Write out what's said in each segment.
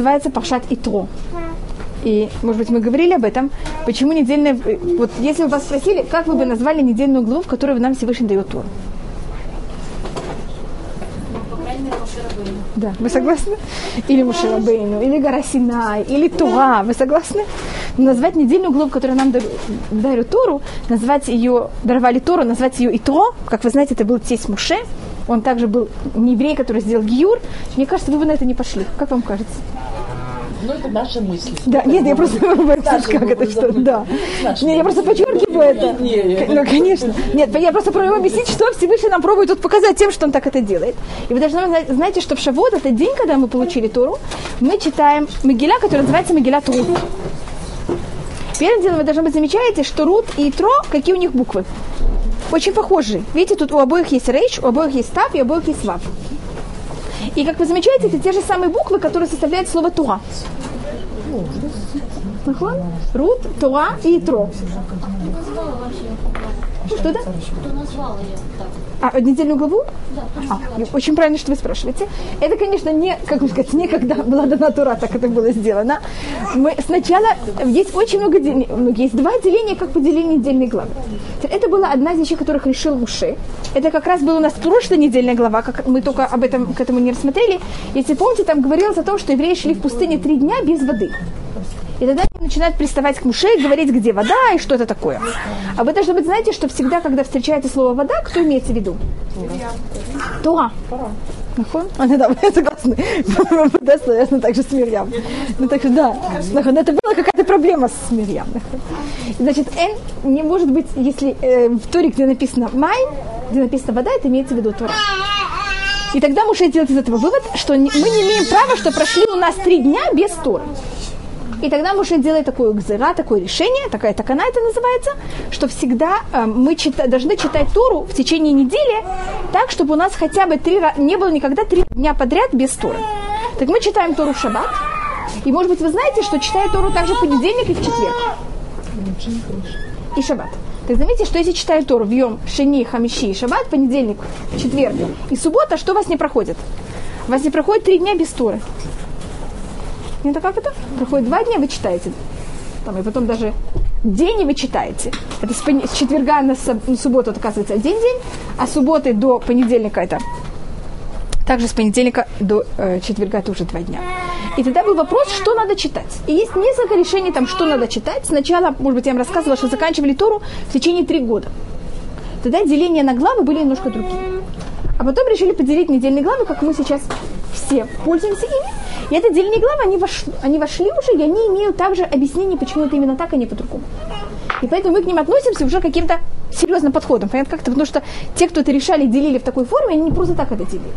называется Пашат Итро. И, может быть, мы говорили об этом. Почему недельная... Вот если бы вас спросили, как вы бы назвали недельную главу, в которой нам Всевышний дает Тору? Да, вы согласны? Или Мушарабейну, или гора Синай, или Тура, вы согласны? Назвать недельную главу, которую нам дарят Тору, назвать ее, даровали Тору, назвать ее Итро, как вы знаете, это был тесть Муше, он также был не еврей, который сделал Гиюр. Мне кажется, вы бы на это не пошли. Как вам кажется? Ну, это наши мысли. Да, нет, я просто как это что, да. Нет, я просто подчеркиваю это. Ну, конечно. Нет, я просто пробую объяснить, что Всевышний нам пробует тут показать тем, что он так это делает. И вы должны знать, знаете, что в Шавот, это день, когда мы получили Тору, мы читаем Могиля, который называется Могиля Туру. Первым делом вы должны быть замечаете, что Рут и Тро, какие у них буквы? Очень похожие. Видите, тут у обоих есть рейш, у обоих есть тап, и у обоих есть вав. И как вы замечаете, это те же самые буквы, которые составляют слово Туа. Рут, Туа и Тро. Что да? Кто назвал ее так? А, недельную главу? Да. А, очень правильно, что вы спрашиваете. Это, конечно, не, как сказать, не когда была дана Тура, так это было сделано. Мы сначала, есть очень много делений, ну, есть два деления, как поделение недельной главы. Это была одна из вещей, которых решил Муше. Это как раз была у нас прошлая недельная глава, как мы только об этом к этому не рассмотрели. Если помните, там говорилось о том, что евреи шли в пустыне три дня без воды. И тогда они начинают приставать к Муше и говорить, где вода и что это такое. А вы должны быть знаете, что всегда, когда встречается слово вода, кто имеется в виду? Туа. Нахон? А, да, вы согласны. Да, соответственно, также с Мирьям. Ну, так что, да. Это была какая-то проблема с Мирьям. Значит, Н не может быть, если э, в Торе, где написано май, где написано вода, это имеется в виду Тора. И тогда Муше делает из этого вывод, что мы не имеем права, что прошли у нас три дня без Торы. И тогда Муше делает такое гзера, такое решение, такая такана это называется, что всегда э, мы чита, должны читать Тору в течение недели так, чтобы у нас хотя бы три не было никогда три дня подряд без Торы. Так мы читаем Тору в шаббат, и может быть вы знаете, что читаю Тору также в понедельник и в четверг. И шаббат. Так заметьте, что если читаю Тору в Йом, Шени, Хамиши и Шаббат, понедельник, четверг и суббота, что у вас не проходит? У вас не проходит три дня без Торы. Не так как это? Проходит два дня, вы читаете. Там, и потом даже день и вы читаете. Это с, пон... с четверга на, на субботу, это, оказывается, один день, а с субботы до понедельника это также с понедельника до э, четверга это уже два дня. И тогда был вопрос, что надо читать. И есть несколько решений, там, что надо читать. Сначала, может быть, я вам рассказывала, что заканчивали Тору в течение три года. Тогда деления на главы были немножко другие. А потом решили поделить недельные главы, как мы сейчас все пользуемся ими. И это отдельные главы, они вошли, они вошли уже, и они имеют также объяснение, почему это именно так, а не по-другому. И поэтому мы к ним относимся уже каким-то серьезным подходом. Понятно как-то? Потому что те, кто это решали, делили в такой форме, они не просто так это делили.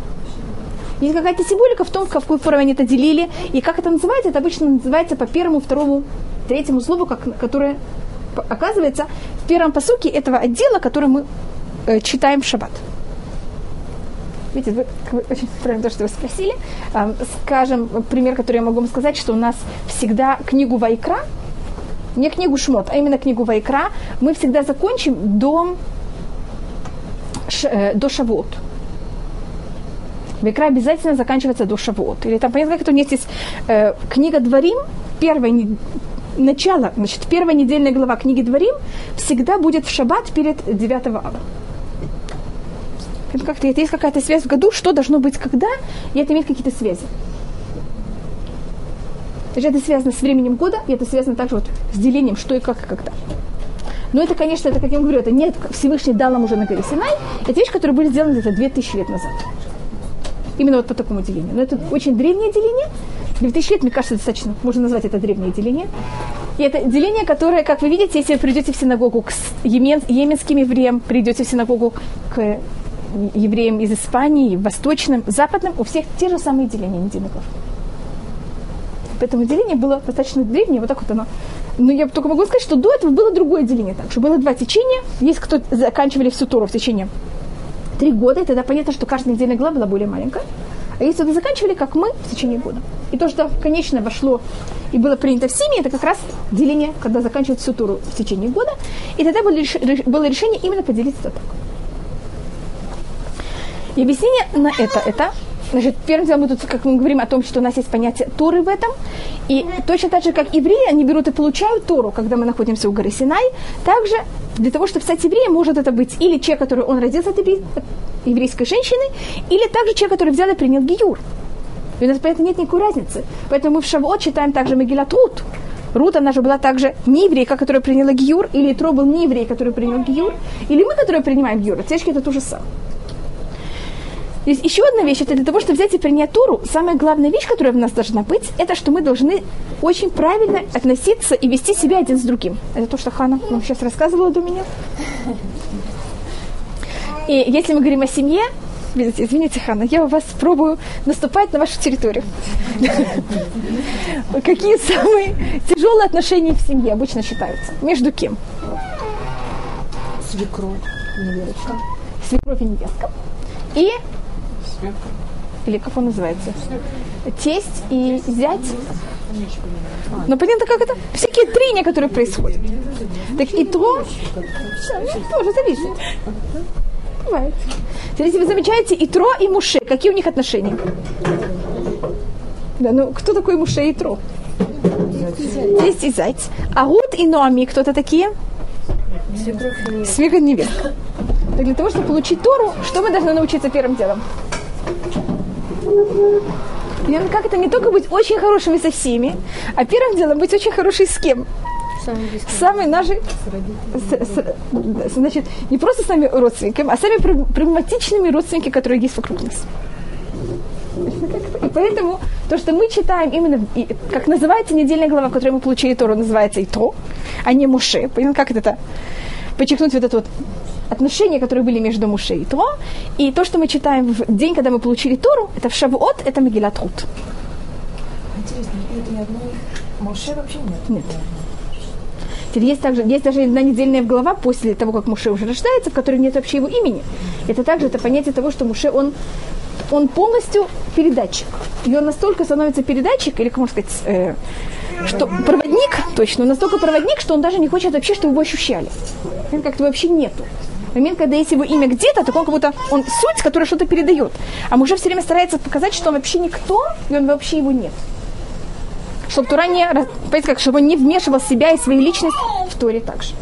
Есть какая-то символика в том, в какой форме они это делили. И как это называется? Это обычно называется по первому, второму, третьему слову, как, которое оказывается в первом посуке этого отдела, который мы э, читаем в шаббат. Видите, вы, вы очень правильно то, что вы спросили. Скажем, пример, который я могу вам сказать, что у нас всегда книгу Вайкра, не книгу Шмот, а именно книгу Вайкра, мы всегда закончим до, э, до Шавуот. Вайкра обязательно заканчивается до Шавуот. Или там, понятно, как это у нас есть э, книга Дворим, первая начало, значит, первая недельная глава книги Дворим всегда будет в шаббат перед 9 ава как-то это есть какая-то связь в году, что должно быть когда, и это имеет какие-то связи. То есть это связано с временем года, и это связано также вот с делением, что и как и когда. Но это, конечно, это, как я говорю, это нет, Всевышний дал нам уже на горе Синай. Это вещь, которая были сделаны где-то 2000 лет назад. Именно вот по такому делению. Но это очень древнее деление. 2000 лет, мне кажется, достаточно, можно назвать это древнее деление. И это деление, которое, как вы видите, если вы придете в синагогу к емен, йеменским евреям, придете в синагогу к евреям из Испании, восточным, западным, у всех те же самые деления недельных глав. Поэтому деление было достаточно древнее, вот так вот оно. Но я только могу сказать, что до этого было другое деление. Так что было два течения. Есть кто заканчивали всю Тору в течение три года, и тогда понятно, что каждая недельная глава была более маленькая. А если вы заканчивали, как мы, в течение года. И то, что, конечно, вошло и было принято в семье, это как раз деление, когда заканчивают всю Туру в течение года. И тогда было решение именно поделить это так. И объяснение на это, это Значит, первым делом мы тут, как мы говорим о том, что у нас есть понятие Торы в этом. И точно так же, как евреи, они берут и получают Тору, когда мы находимся у горы Синай. Также для того, чтобы стать евреем, может это быть или человек, который он родился от, еврей, от еврейской женщины, или также человек, который взял и принял Гиюр. И у нас поэтому нет никакой разницы. Поэтому мы в Шавуот читаем также Мегилат Рут. Рут, она же была также не еврейка, которая приняла Гиюр, или Тро был не еврей, который принял Гиюр, или мы, которые принимаем Гиюр. Отсечки это то же самое. Есть еще одна вещь, это для того, чтобы взять и принять Тору, самая главная вещь, которая у нас должна быть, это что мы должны очень правильно относиться и вести себя один с другим. Это то, что Хана вам сейчас рассказывала до меня. И если мы говорим о семье, извините, Хана, я у вас пробую наступать на вашу территорию. Какие самые тяжелые отношения в семье обычно считаются? Между кем? Свекровь, невестка. Свекровь и невестка. И или как он называется? Тесть и зять. Ну, понятно, как это? Всякие трения, которые происходят. Так и то тоже зависит. Бывает. Если вы замечаете, и Тро, и Муше, какие у них отношения? Да, ну кто такой Муше и Тро? Тесть и зайц. А Гуд и Ноами, кто-то такие? Свекровь невестка. Так для того, чтобы получить Тору, что мы должны научиться первым делом? И как это не только быть очень хорошими со всеми, а первым делом быть очень хорошей с кем? Самые наши, с, с, значит, не просто с нами родственниками, а сами проблематичными родственники, которые есть вокруг нас. И поэтому то, что мы читаем именно, как называется недельная глава, которую мы получили Тору, называется Итро, а не Муше. Понятно, как это подчеркнуть вот это вот отношения, которые были между Муше и Тро. И то, что мы читаем в день, когда мы получили Тору, это в Шавуот, это Мегилат Рут. Интересно, это ни одной Муше вообще нет? Нет. Теперь есть, также, есть даже одна недельная глава после того, как Муше уже рождается, в которой нет вообще его имени. Это также это понятие того, что Муше, он, он полностью передатчик. И он настолько становится передатчик, или, как можно сказать, э, что проводник, точно, он настолько проводник, что он даже не хочет вообще, чтобы его ощущали. Как-то вообще нету момент, когда есть его имя где-то, так он как будто он суть, которая что-то передает. А мужа все время старается показать, что он вообще никто, и он вообще его нет. Чтобы Тура не, понимаете, как, чтобы он не вмешивал себя и свою личность в Торе также.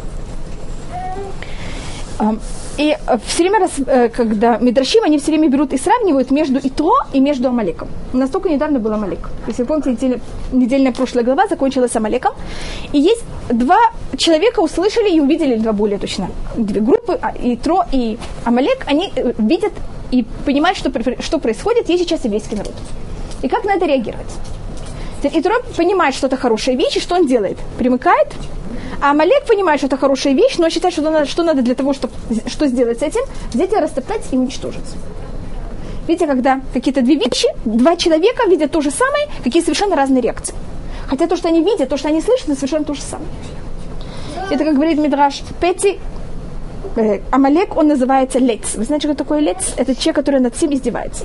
И э, все время, э, когда Мидрашим, они все время берут и сравнивают между Итро и между Амалеком. У нас только недавно был Амалек. Если вы помните, неделя, недельная прошлая глава закончилась Амалеком. И есть два человека услышали и увидели, два более точно, две группы, а, Итро и Амалек, они э, видят и понимают, что, что происходит, есть сейчас еврейский народ. И как на это реагировать? Итро понимает, что это хорошая вещь, что он делает? Примыкает а Амалек понимает, что это хорошая вещь, но считает, что надо, что надо для того, чтобы что сделать с этим, взять и растоптать и уничтожить. Видите, когда какие-то две вещи, два человека видят то же самое, какие совершенно разные реакции. Хотя то, что они видят, то, что они слышат, это совершенно то же самое. Это, как говорит Мидраш Пети, э, Амалек, он называется лец. Вы знаете, что такое лец? Это человек, который над всем издевается.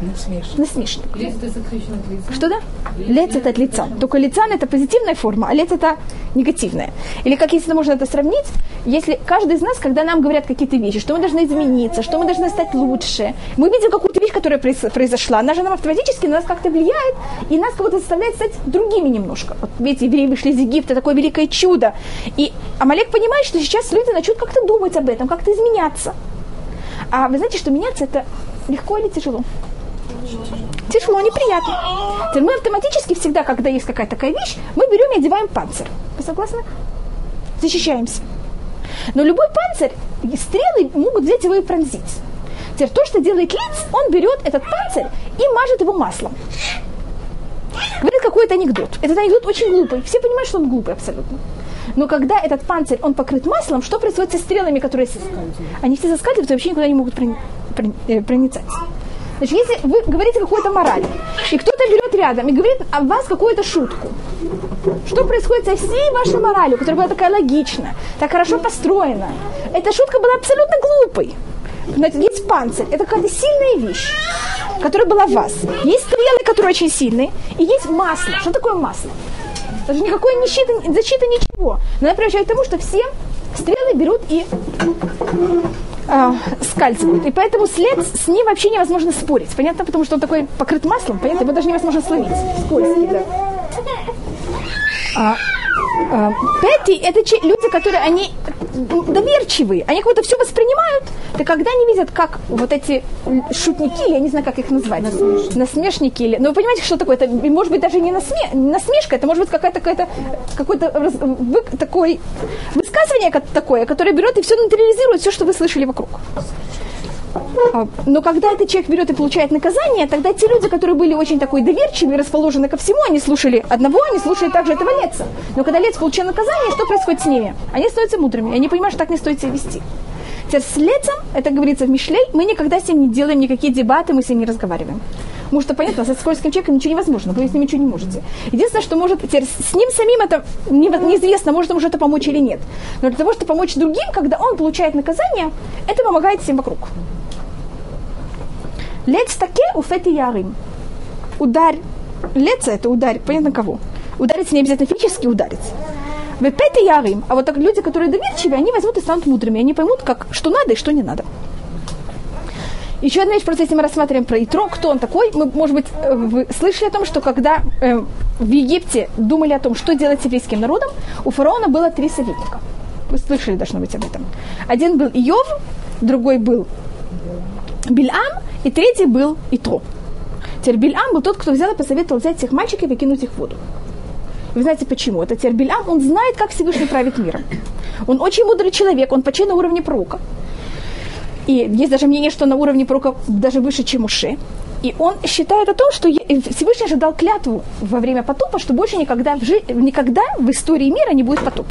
Насмешник. Насмешник. Лец это от лица. Что да? Лец это от лица. Только лица это позитивная форма, а лец это негативная. Или как если можно это сравнить, если каждый из нас, когда нам говорят какие-то вещи, что мы должны измениться, что мы должны стать лучше, мы видим какую-то вещь, которая произошла, она же нам автоматически на нас как-то влияет, и нас кого-то заставляет стать другими немножко. Вот видите, евреи вышли из Египта, такое великое чудо. И Амалек понимает, что сейчас люди начнут как-то думать об этом, как-то изменяться. А вы знаете, что меняться это легко или тяжело? Тяжело, неприятно. Мы автоматически всегда, когда есть какая-то такая вещь, мы берем и одеваем панцирь. Вы согласны? Защищаемся. Но любой панцирь, стрелы могут взять его и пронзить. Теперь то, что делает лиц, он берет этот панцирь и мажет его маслом. Говорит какой-то анекдот. Этот анекдот очень глупый. Все понимают, что он глупый абсолютно. Но когда этот панцирь, он покрыт маслом, что происходит со стрелами, которые... Они все заскальзывают и вообще никуда не могут э, проницать. Значит, если вы говорите какую-то мораль, и кто-то берет рядом и говорит о вас какую-то шутку, что происходит со всей вашей моралью, которая была такая логичная, так хорошо построена? Эта шутка была абсолютно глупой. Знаете, есть панцирь, это какая-то сильная вещь, которая была в вас. Есть стрелы, которые очень сильные, и есть масло. Что такое масло? Даже никакой защиты, защиты ничего. Но это приводит к тому, что все стрелы берут и э, скальзывают. И поэтому след с ним вообще невозможно спорить. Понятно? Потому что он такой покрыт маслом, понятно? Его даже невозможно словить. Скользкий, да. А, а, Пятый – это люди, которые, они доверчивые, они как будто все воспринимают, то когда они видят, как вот эти шутники, я не знаю, как их назвать, насмешники, насмешники или, ну вы понимаете, что такое, это может быть даже не насме, насмешка, это может быть какая-то, какая-то какое-то вы, такое высказывание такое, которое берет и все нейтрализирует, все, что вы слышали вокруг. А, но когда этот человек берет и получает наказание, тогда те люди, которые были очень такой доверчивые, расположены ко всему, они слушали одного, они слушали также этого леца. Но когда лец получил наказание, что происходит с ними? Они становятся мудрыми, они понимают, что так не стоит себя вести. Теперь с лецем, это говорится в Мишлей, мы никогда с ним не делаем никакие дебаты, мы с ним не разговариваем. Потому что, понятно, со скользким человеком ничего невозможно, вы с ним ничего не можете. Единственное, что может, теперь с ним самим это неизвестно, может ему что-то помочь или нет. Но для того, чтобы помочь другим, когда он получает наказание, это помогает всем вокруг. Лец таке у фети ярим. Ударь. Леца это ударь, понятно кого. Ударить не обязательно физически ударить. В пяти ярим. А вот так люди, которые доверчивые, они возьмут и станут мудрыми. Они поймут, как, что надо и что не надо. Еще одна вещь, просто если мы рассматриваем про Итро, кто он такой, мы, может быть, э, вы слышали о том, что когда э, в Египте думали о том, что делать с еврейским народом, у фараона было три советника. Вы слышали, должно быть, об этом. Один был Иов, другой был Бильам, и третий был Итро. Теперь Бильам был тот, кто взял и посоветовал взять всех мальчиков и кинуть их в воду. Вы знаете почему? Это теперь Бильам, он знает, как Всевышний правит миром. Он очень мудрый человек, он почти на уровне пророка. И есть даже мнение, что на уровне пророка даже выше, чем Уше. И он считает о том, что Всевышний же дал клятву во время потопа, что больше никогда в, жи- никогда в истории мира не будет потоп.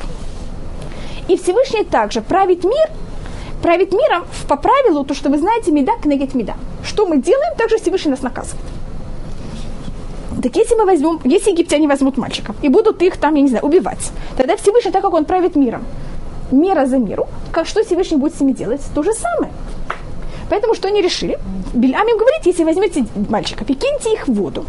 И Всевышний также правит мир правит миром по правилу, то, что вы знаете, меда кнегет меда. Что мы делаем, также Всевышний нас наказывает. Так если мы возьмем, если египтяне возьмут мальчиков и будут их там, я не знаю, убивать, тогда Всевышний, так как он правит миром, мера за миру, как что Всевышний будет с ними делать? То же самое. Поэтому что они решили? Бельам им говорит, если возьмете мальчиков и киньте их в воду.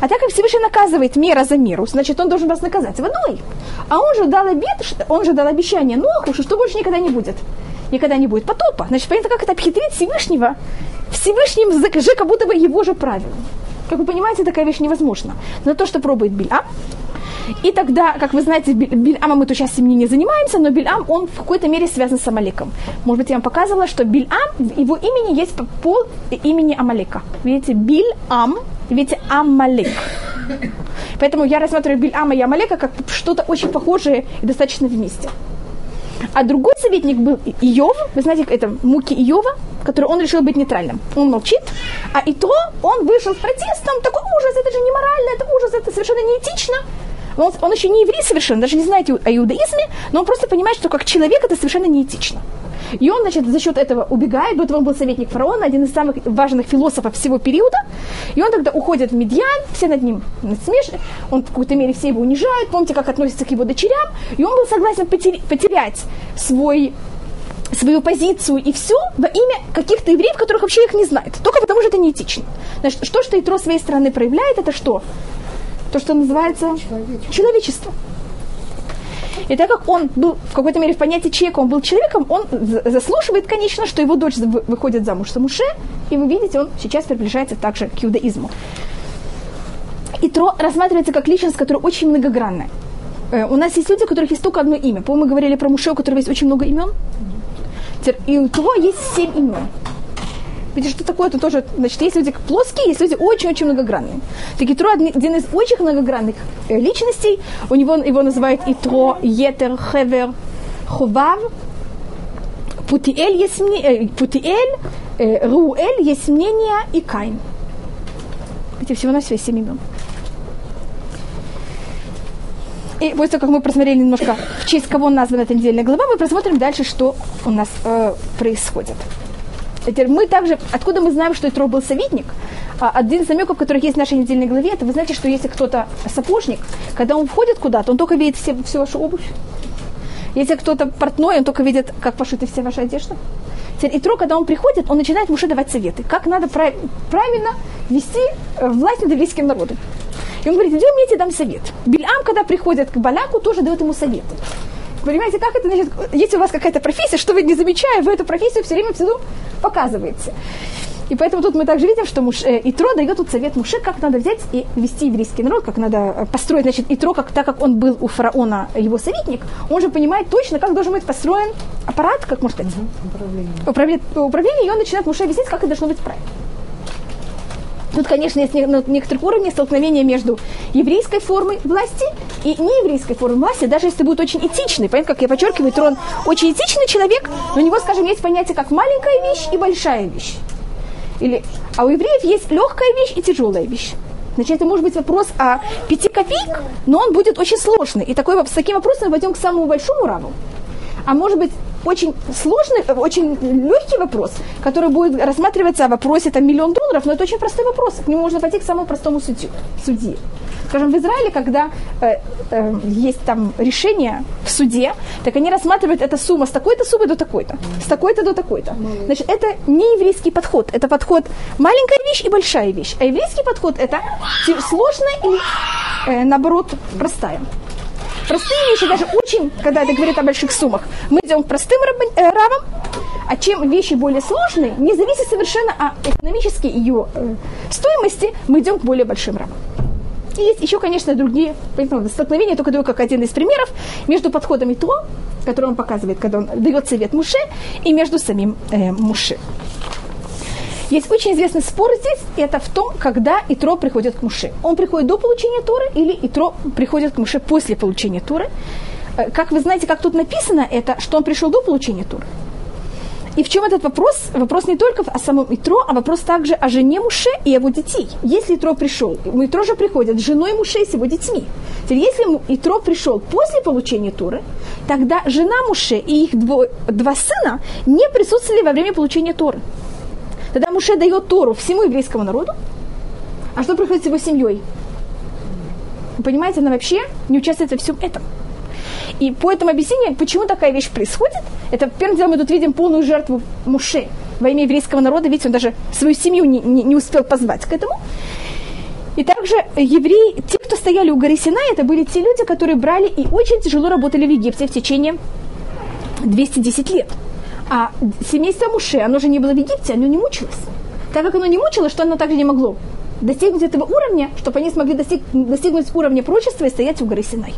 А так как Всевышний наказывает мера за меру, значит, он должен вас наказать водой. А он же дал обед, он же дал обещание Ноху, что больше никогда не будет никогда не будет потопа. Значит, понятно, как это обхитрить Всевышнего. Всевышним же как будто бы его же правило. Как вы понимаете, такая вещь невозможна. Но то, что пробует Бильам, и тогда, как вы знаете, Бильама мы тут сейчас им не занимаемся, но Бильам, он в какой-то мере связан с Амалеком. Может быть, я вам показывала, что Бильам, в его имени есть пол имени Амалека. Видите, Бильам, видите, Амалек. Поэтому я рассматриваю Бильама и Амалека как что-то очень похожее и достаточно вместе. А другой советник был Иов, вы знаете, это муки Иова, который он решил быть нейтральным. Он молчит, а и то он вышел с протестом, такой ужас, это же не морально, это ужас, это совершенно неэтично. Он, он еще не еврей совершенно, даже не знает о иудаизме, но он просто понимает, что как человек это совершенно неэтично. И он, значит, за счет этого убегает. До этого он был советник фараона, один из самых важных философов всего периода. И он тогда уходит в Медьян, все над ним смешны. Он в какой-то мере все его унижают. Помните, как относятся к его дочерям. И он был согласен потерять свой свою позицию и все во имя каких-то евреев, которых вообще их не знает. Только потому, что это неэтично. Значит, что, что Итро своей стороны проявляет, это что? То, что называется человечество. человечество. И так как он был в какой-то мере в понятии человека, он был человеком, он заслушивает, конечно, что его дочь выходит замуж за Муше, и вы видите, он сейчас приближается также к иудаизму. И Тро рассматривается как личность, которая очень многогранная. Э, у нас есть люди, у которых есть только одно имя. По-моему, мы говорили про Муше, у которого есть очень много имен. И у Тро есть семь имен. Видите, что такое? Это тоже, значит, есть люди плоские, есть люди очень-очень многогранные. Так Итро один из очень многогранных э, личностей. У него его называют Итро, Етер, Хевер, Хував, Путиэль, есть мнение, э, Путиэль, э, Руэль, есть мнение и Кайн. Видите, всего на все семь имен. И после того, как мы просмотрели немножко, в честь кого названа эта недельная глава, мы просмотрим дальше, что у нас э, происходит. Теперь мы также, откуда мы знаем, что Итро был советник? А, один из намеков, который есть в нашей недельной главе, это вы знаете, что если кто-то сапожник, когда он входит куда-то, он только видит все, всю вашу обувь. Если кто-то портной, он только видит, как пошиты все ваши одежды. Теперь Итро, когда он приходит, он начинает Муше давать советы, как надо прав- правильно вести э, власть над еврейским народом. И он говорит, идем, я тебе дам совет. Бильам, когда приходит к Балаку, тоже дает ему советы. Понимаете, как это значит, если у вас какая-то профессия, что вы не замечая, вы эту профессию все время всюду показываете. И поэтому тут мы также видим, что Муш, э, Итро дает тут совет Муше, как надо взять и вести еврейский народ, как надо э, построить, значит, Итро, как, так как он был у фараона его советник, он же понимает точно, как должен быть построен аппарат, как можно сказать, управление. Управление, управление и он начинает Муше объяснять, как это должно быть правильно. Тут, конечно, есть на некоторых уровнях столкновение между еврейской формой власти и нееврейской формой власти, даже если будет очень этичный. Понятно, как я подчеркиваю, Трон очень этичный человек, но у него, скажем, есть понятие как маленькая вещь и большая вещь. Или, а у евреев есть легкая вещь и тяжелая вещь. Значит, это может быть вопрос о пяти копеек, но он будет очень сложный. И такой, с таким вопросом мы пойдем к самому большому раву. А может быть, очень сложный, очень легкий вопрос, который будет рассматриваться о вопросе там миллион долларов, но это очень простой вопрос. К нему можно пойти к самому простому судью, судье. Скажем, в Израиле, когда э, э, есть там решение в суде, так они рассматривают эту сумму с такой-то суммы до такой-то, с такой-то до такой-то. Значит, это не еврейский подход, это подход маленькая вещь и большая вещь. А еврейский подход это сложная и, э, наоборот, простая. Простые вещи, даже очень, когда это говорит о больших суммах, мы идем к простым э, равам, а чем вещи более сложные, не зависит совершенно от экономической ее э, стоимости, мы идем к более большим равам. И есть еще, конечно, другие столкновения, только даю как один из примеров, между подходом и то, который он показывает, когда он дает совет Муше, и между самим э, Муше. Есть очень известный спор здесь, это в том, когда Итро приходит к Муше. Он приходит до получения Торы или Итро приходит к Муше после получения Торы. Э, как вы знаете, как тут написано, это что он пришел до получения Торы. И в чем этот вопрос? Вопрос не только о самом Итро, а вопрос также о жене Муше и его детей. Если Итро пришел, Итро же приходит с женой Муше и с его детьми. Теперь, если Итро пришел после получения Торы, тогда жена Муше и их дво, два сына не присутствовали во время получения Торы. Тогда Муше дает Тору всему еврейскому народу, а что происходит с его семьей? Вы понимаете, она вообще не участвует во всем этом. И по этому объяснению, почему такая вещь происходит, это первым делом мы тут видим полную жертву Муше во имя еврейского народа, видите, он даже свою семью не, не, не успел позвать к этому. И также евреи, те, кто стояли у горы Синай, это были те люди, которые брали и очень тяжело работали в Египте в течение 210 лет. А семейство Муше, оно же не было в Египте, оно не мучилось. Так как оно не мучилось, что оно также не могло достигнуть этого уровня, чтобы они смогли достиг, достигнуть уровня прочества и стоять у горы Синай.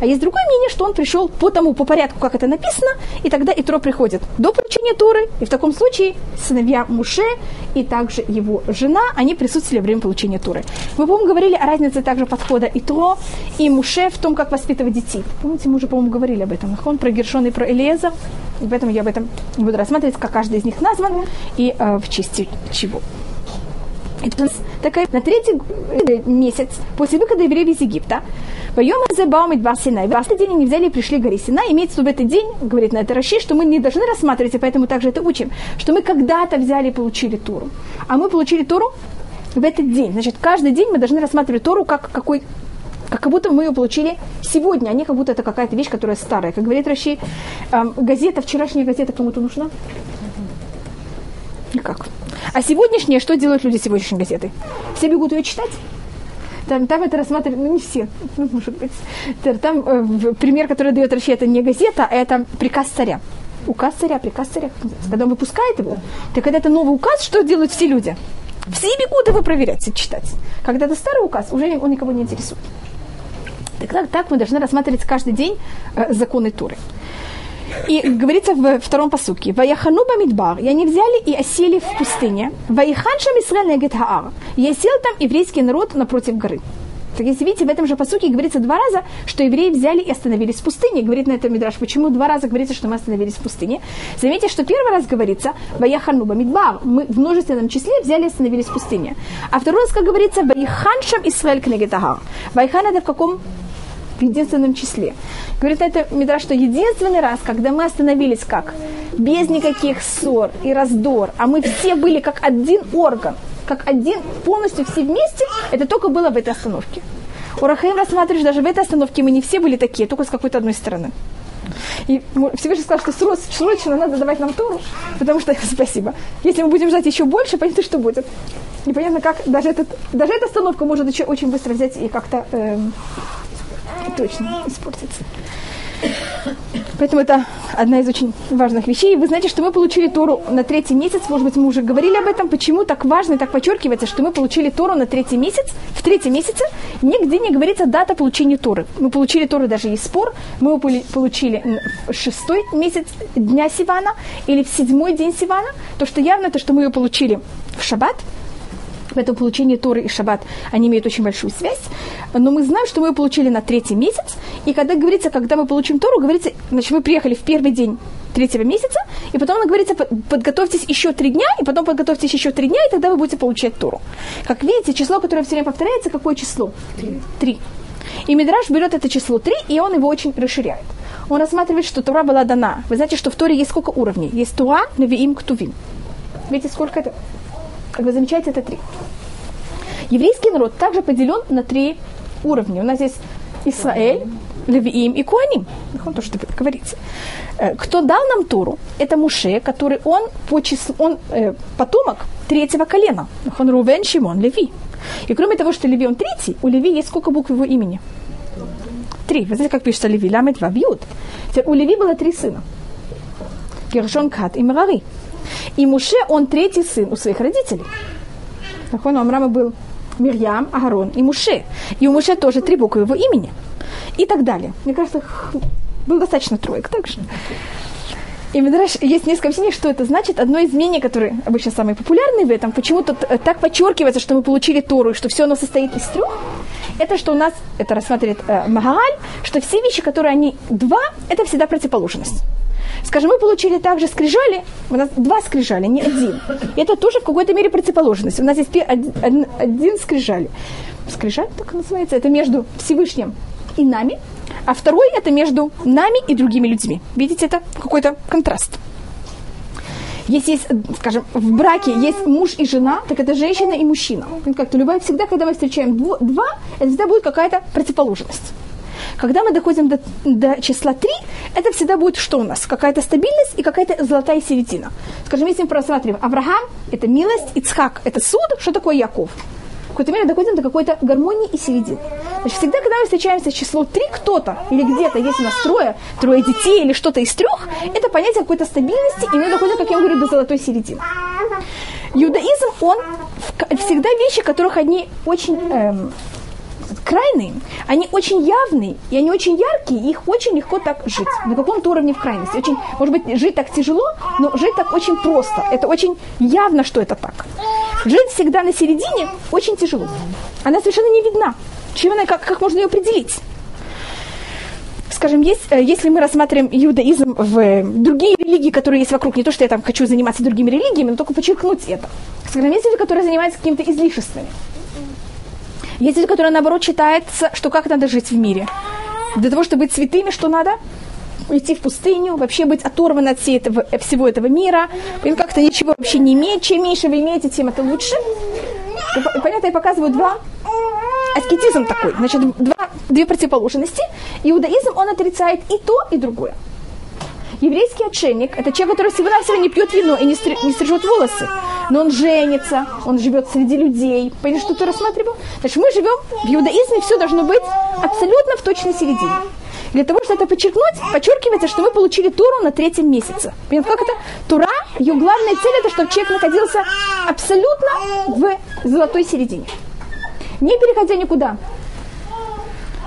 А есть другое мнение, что он пришел по тому, по порядку, как это написано, и тогда Итро приходит до получения Торы, и в таком случае сыновья Муше и также его жена, они присутствовали во время получения Торы. Мы, по-моему, говорили о разнице также подхода Итро и Муше в том, как воспитывать детей. Помните, мы уже, по-моему, говорили об этом. Он про Гершон и про Элиеза, и поэтому я об этом буду рассматривать, как каждый из них назван и э, в честь чего. Это такая на третий месяц после выхода евреев из Египта. Поем Азебаумит Бар Синай. В день они взяли и пришли к горе Синай. Имеется в этот день, говорит на это Раши, что мы не должны рассматривать, и поэтому также это учим, что мы когда-то взяли и получили Туру. А мы получили Туру в этот день. Значит, каждый день мы должны рассматривать Тору как какой как будто мы ее получили сегодня, а не как будто это какая-то вещь, которая старая. Как говорит Раши, эм, газета, вчерашняя газета кому-то нужна? Как? А сегодняшняя, что делают люди сегодняшней газеты? Все бегут ее читать? Там, там это рассматривают, ну не все, ну, может быть. Там э, пример, который дает Раши, это не газета, а это приказ царя. Указ царя, приказ царя. Когда он выпускает его, так когда это новый указ, что делают все люди? Все бегут его проверять и читать. Когда это старый указ, уже он никого не интересует. Так, так мы должны рассматривать каждый день э, законы Туры. И говорится в втором посуке, «Ваяхану бамидбар» и они взяли и осели в пустыне. «Ваяханшам Исраэль негет хаар» и осел там еврейский народ напротив горы. Так если видите, в этом же посуке говорится два раза, что евреи взяли и остановились в пустыне. Говорит на этом Мидраш, почему два раза говорится, что мы остановились в пустыне. Заметьте, что первый раз говорится «Ваяхану бамидбар» мы в множественном числе взяли и остановились в пустыне. А второй раз, как говорится «Ваяханшам Исраэль кнегетагар». Вайхан это в каком в единственном числе. Говорит это Мидраш, что единственный раз, когда мы остановились как? Без никаких ссор и раздор, а мы все были как один орган, как один, полностью все вместе, это только было в этой остановке. У Рахаим рассматриваешь, даже в этой остановке мы не все были такие, только с какой-то одной стороны. И Всевышний сказал, что срочно надо давать нам Тору, потому что, спасибо, если мы будем ждать еще больше, понятно, что будет. Непонятно, как даже, этот, даже эта остановка может еще очень быстро взять и как-то эм, точно испортится. Поэтому это одна из очень важных вещей. Вы знаете, что мы получили Тору на третий месяц. Может быть, мы уже говорили об этом. Почему так важно и так подчеркивается, что мы получили Тору на третий месяц? В третьем месяце нигде не говорится дата получения Торы. Мы получили Тору, даже есть спор. Мы его получили в шестой месяц дня Сивана или в седьмой день Сивана. То, что явно, то, что мы ее получили в Шаббат – Поэтому получение Торы и Шаббат, они имеют очень большую связь. Но мы знаем, что мы ее получили на третий месяц. И когда говорится, когда мы получим Тору, говорится, значит, вы приехали в первый день третьего месяца, и потом она говорится, подготовьтесь еще три дня, и потом подготовьтесь еще три дня, и тогда вы будете получать Тору. Как видите, число, которое все время повторяется, какое число? Три. И Мидраш берет это число три, и он его очень расширяет. Он рассматривает, что Тора была дана. Вы знаете, что в Торе есть сколько уровней? Есть Туа, Навиим, Ктувим. Видите, сколько это? Как вы замечаете, это три. Еврейский народ также поделен на три уровня. У нас есть Исраэль, Левиим и Куаним. То, что говорится. Э, кто дал нам Туру? Это Муше, который он по числу, он э, потомок третьего колена. Он Рувен, Шимон, Леви. И кроме того, что Леви он третий, у Леви есть сколько букв его имени? Три. Вы знаете, как пишется Леви? Ламет Вавьют. У Леви было три сына. Гершон, Кат и Мерари. И Муше, он третий сын у своих родителей. Так он у Амрама был Мирьям, Агарон и Муше. И у Муше тоже три буквы его имени. И так далее. Мне кажется, было достаточно троек также. И Мидраш, есть несколько объяснений, что это значит. Одно из мнений, которое обычно самые популярные в этом, почему-то так подчеркивается, что мы получили Тору, что все оно состоит из трех, это что у нас, это рассматривает э, Магааль, что все вещи, которые они два, это всегда противоположность. Скажем, мы получили также скрижали, у нас два скрижали, не один. И это тоже в какой-то мере противоположность. У нас есть один, один скрижали. Скрижаль так называется, это между Всевышним и нами, а второй это между нами и другими людьми. Видите, это какой-то контраст. Если есть, скажем, в браке есть муж и жена, так это женщина и мужчина. Как-то любая, всегда, когда мы встречаем два, это всегда будет какая-то противоположность. Когда мы доходим до, до числа 3, это всегда будет что у нас? Какая-то стабильность и какая-то золотая середина. Скажем, если мы просматриваем Авраам, это милость, Ицхак, это суд, что такое Яков? Какой-то мере доходим до какой-то гармонии и середины. Значит, всегда, когда мы встречаемся с числом 3 кто-то, или где-то, есть у нас трое, трое детей или что-то из трех, это понятие какой-то стабильности, и мы доходим, как я говорю, до золотой середины. Иудаизм, он всегда вещи, которых они очень эм, крайные, они очень явные, и они очень яркие, и их очень легко так жить. На каком-то уровне в крайности. Очень, может быть, жить так тяжело, но жить так очень просто. Это очень явно, что это так. Жить всегда на середине очень тяжело. Она совершенно не видна. Чем она, как, как можно ее определить? скажем, есть, э, если мы рассматриваем иудаизм в другие религии, которые есть вокруг, не то, что я там хочу заниматься другими религиями, но только подчеркнуть это. Скажем, есть люди, которые занимаются какими-то излишествами. Есть люди, которые, наоборот, считаются, что как надо жить в мире. Для того, чтобы быть святыми, что надо? Уйти в пустыню, вообще быть оторван от всей этого, всего этого мира, и как-то ничего вообще не иметь. Чем меньше вы имеете, тем это лучше. Понятно, я показываю два аскетизм такой, значит, два, две противоположности. Иудаизм, он отрицает и то, и другое. Еврейский отшельник – это человек, который всего-навсего не пьет вино и не, стр... не стрижет волосы. Но он женится, он живет среди людей. Понимаешь, что ты рассматривал? Значит, мы живем в иудаизме, все должно быть абсолютно в точной середине. Для того, чтобы это подчеркнуть, подчеркивается, что мы получили Туру на третьем месяце. Понимаете, как это? Тура, ее главная цель – это чтобы человек находился абсолютно в золотой середине. Не переходя никуда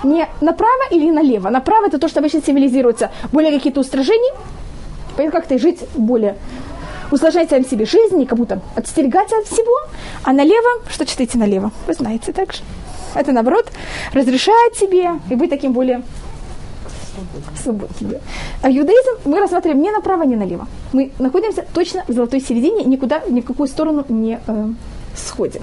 не направо или налево. Направо это то, что обычно цивилизируется. Более какие-то устражения, как-то жить более усложнять сам себе жизнь, как будто отстерегаться от всего, а налево, что читаете налево? Вы знаете так же. Это, наоборот, разрешает себе и быть таким более свободным. А иудаизм мы рассматриваем не направо, не налево. Мы находимся точно в золотой середине, никуда, ни в какую сторону не э, сходим.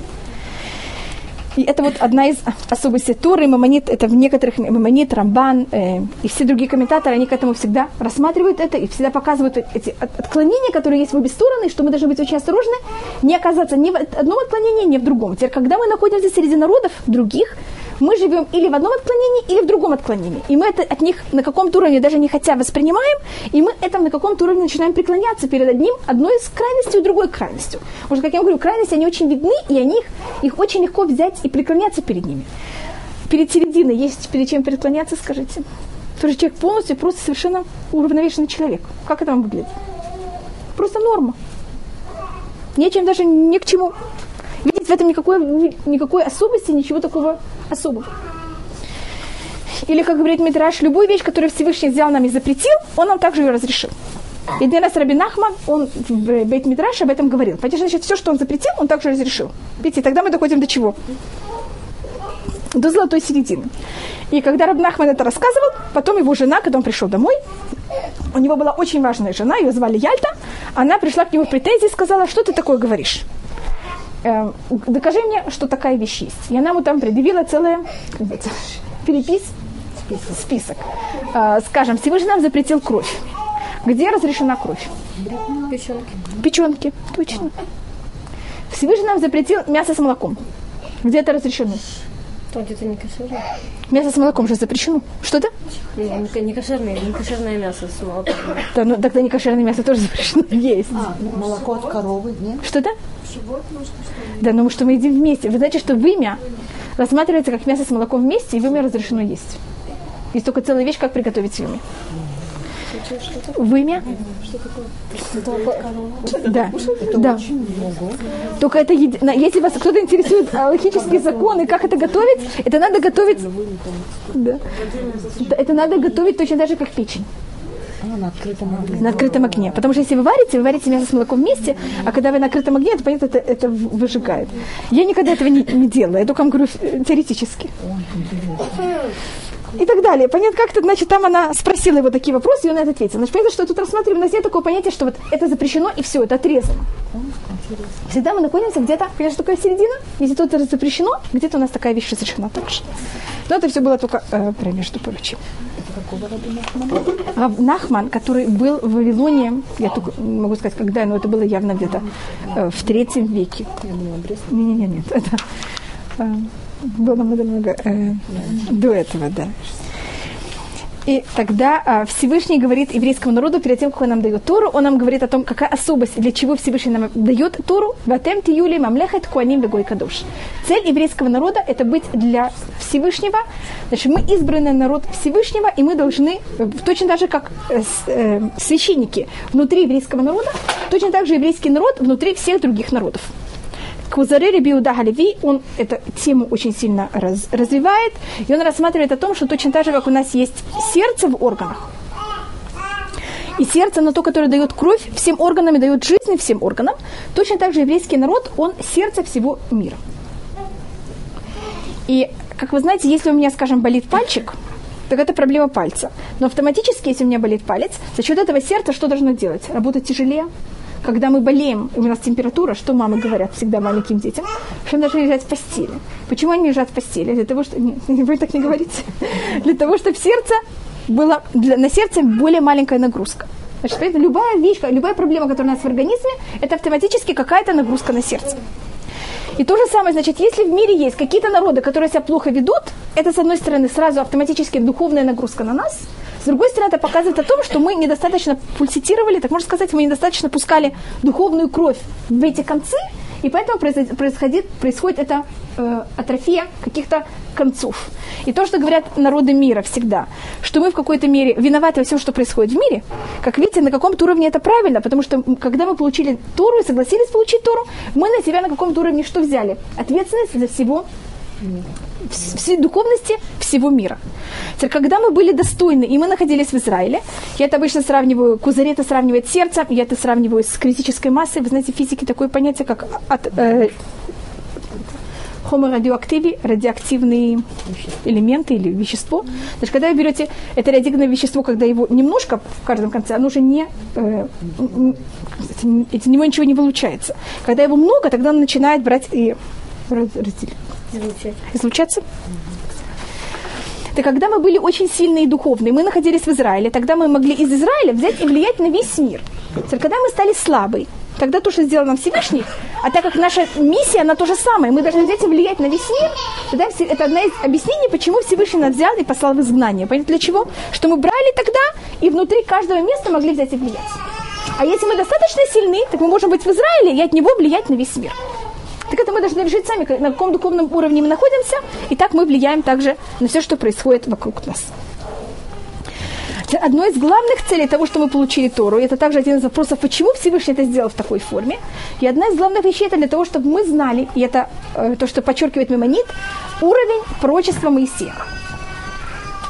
И это вот одна из особенностей Торы, Мамонит, это в некоторых, Мамонит, Рамбан э, и все другие комментаторы, они к этому всегда рассматривают это и всегда показывают эти отклонения, которые есть в обе стороны, что мы должны быть очень осторожны, не оказаться ни в одном отклонении, ни в другом. Теперь, когда мы находимся среди народов других, мы живем или в одном отклонении, или в другом отклонении. И мы это от них на каком-то уровне даже не хотя воспринимаем, и мы это на каком-то уровне начинаем преклоняться перед одним, одной из крайностей и другой крайностью. Может, как я говорю, крайности, они очень видны, и они, их очень легко взять и преклоняться перед ними. Перед серединой есть перед чем преклоняться, скажите? Потому что человек полностью просто совершенно уравновешенный человек. Как это вам выглядит? Просто норма. Нечем даже ни к чему. Видите, в этом никакой, никакой особенности, ничего такого особого. Или, как говорит Митраш, любую вещь, которую Всевышний взял нам и запретил, он нам также ее разрешил. И один раз Раби Нахман, он в Бейт Мидраш об этом говорил. Понимаете, значит, все, что он запретил, он также разрешил. Видите, тогда мы доходим до чего? До золотой середины. И когда Раб Нахман это рассказывал, потом его жена, когда он пришел домой, у него была очень важная жена, ее звали Яльта, она пришла к нему в претензии и сказала, что ты такое говоришь? Э, докажи мне, что такая вещь есть. И она ему там предъявила целое перепис, список. список. Э, скажем, Всевышний нам запретил кровь. Где разрешена кровь? Печенки. Печенки, точно. Всевышний нам запретил мясо с молоком. Где это разрешено? То где-то не кошерное. Мясо с молоком же запрещено. Что-то? Не, не кошерное, не кошерное мясо с молоком. Да, ну тогда не кошерное мясо тоже запрещено есть. А, молоко от коровы, нет? Что-то? Да, ну что мы едим вместе. Вы знаете, что вымя рассматривается как мясо с молоком вместе, и вымя разрешено есть. Есть только целая вещь, как приготовить вымя. Вымя? Да, да. Только это, еди- если вас кто-то интересует а, логические законы, как это готовить, это надо готовить, да. это, это надо готовить точно так же, как печень на открытом огне. на открытом огне. Потому что если вы варите, вы варите мясо с молоком вместе, а когда вы на открытом огне, то понятно, это, это выжигает. Я никогда этого не, не делала, я только вам говорю э, теоретически. И так далее. Понятно, как-то, значит, там она спросила его такие вопросы, и он на это ответил. Значит, понятно, что тут рассматриваем, у нас нет такого понятия, что вот это запрещено, и все, это отрезано. Всегда мы находимся где-то, что такое середина? Если тут это запрещено, где-то у нас такая вещь разрешена также. Но это все было только э, про между прочим. Рав Нахман, который был в Вавилоне, я только могу сказать, когда, но это было явно где-то э, в третьем веке. Не, не, не, нет, это э, было намного э, до этого, да. И тогда а, Всевышний говорит еврейскому народу, перед тем, как он нам дает Тору, он нам говорит о том, какая особость, для чего Всевышний нам дает Тору. Ватем юли мамлехет куаним бегой кадуш. Цель еврейского народа – это быть для Всевышнего. Значит, мы избранный народ Всевышнего, и мы должны, э, точно так же, как э, э, священники внутри еврейского народа, точно так же еврейский народ внутри всех других народов. Кузаре Биуда Галеви, он эту тему очень сильно раз- развивает, и он рассматривает о том, что точно так же, как у нас есть сердце в органах, и сердце, оно то, которое дает кровь всем органам и дает жизнь всем органам, точно так же еврейский народ, он сердце всего мира. И, как вы знаете, если у меня, скажем, болит пальчик, так это проблема пальца. Но автоматически, если у меня болит палец, за счет этого сердце что должно делать? Работать тяжелее. Когда мы болеем, у нас температура, что мамы говорят всегда маленьким детям? Что должны лежать в постели. Почему они лежат в постели? Для того, что... Нет, вы так не говорите. Для того, чтобы сердце было... Для... На сердце более маленькая нагрузка. Значит, поэтому любая вещь, любая проблема, которая у нас в организме, это автоматически какая-то нагрузка на сердце. И то же самое, значит, если в мире есть какие-то народы, которые себя плохо ведут, это, с одной стороны, сразу автоматически духовная нагрузка на нас, с другой стороны, это показывает о том, что мы недостаточно пульситировали, так можно сказать, мы недостаточно пускали духовную кровь в эти концы, и поэтому происходит, происходит эта э, атрофия каких-то концов. И то, что говорят народы мира всегда, что мы в какой-то мере виноваты во всем, что происходит в мире, как видите, на каком-то уровне это правильно, потому что когда мы получили Тору и согласились получить Тору, мы на себя на каком-то уровне что взяли? Ответственность за всего вс- всей духовности всего мира. Теперь, когда мы были достойны, и мы находились в Израиле, я это обычно сравниваю, Кузари это сравнивает с я это сравниваю с критической массой. Вы знаете, в физике такое понятие, как от, э, хоморадиоактиви, радиоактивные элементы или вещество. Значит, когда вы берете это радиоактивное вещество, когда его немножко в каждом конце, оно уже не, э, из него ничего не получается. Когда его много, тогда он начинает брать и раз- разделить Излучать. излучаться. Так когда мы были очень сильные и духовные, мы находились в Израиле, тогда мы могли из Израиля взять и влиять на весь мир. Теперь, когда мы стали слабой, тогда то, что сделал нам Всевышний, а так как наша миссия, она то же самое, мы должны взять и влиять на весь мир, тогда это одна из объяснений, почему Всевышний нас взял и послал в изгнание. Понятно для чего? Что мы брали тогда и внутри каждого места могли взять и влиять. А если мы достаточно сильны, так мы можем быть в Израиле и от него влиять на весь мир. Так это мы должны решить сами, на каком духовном уровне мы находимся, и так мы влияем также на все, что происходит вокруг нас. одной из главных целей того, что мы получили Тору, это также один из вопросов, почему Всевышний это сделал в такой форме. И одна из главных вещей это для того, чтобы мы знали, и это э, то, что подчеркивает Мемонит, уровень пророчества Моисея.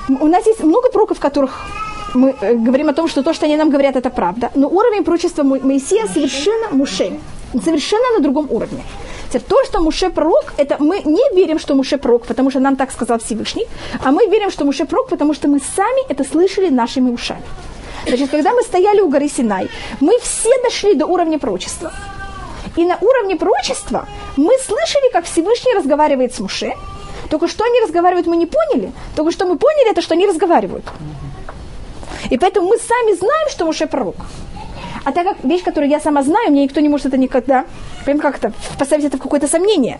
У нас есть много пророков, которых мы э, говорим о том, что то, что они нам говорят, это правда. Но уровень пророчества Моисея совершенно мушей. Совершенно на другом уровне. Теперь то, что Муше пророк, это мы не верим, что Муше пророк, потому что нам так сказал Всевышний, а мы верим, что Муше пророк, потому что мы сами это слышали нашими ушами. Значит, когда мы стояли у горы Синай, мы все дошли до уровня пророчества. И на уровне пророчества мы слышали, как Всевышний разговаривает с Муше. Только что они разговаривают, мы не поняли. Только что мы поняли, это что они разговаривают. И поэтому мы сами знаем, что Муше пророк. А так как вещь, которую я сама знаю, мне никто не может это никогда, прям как это, поставить это в какое-то сомнение.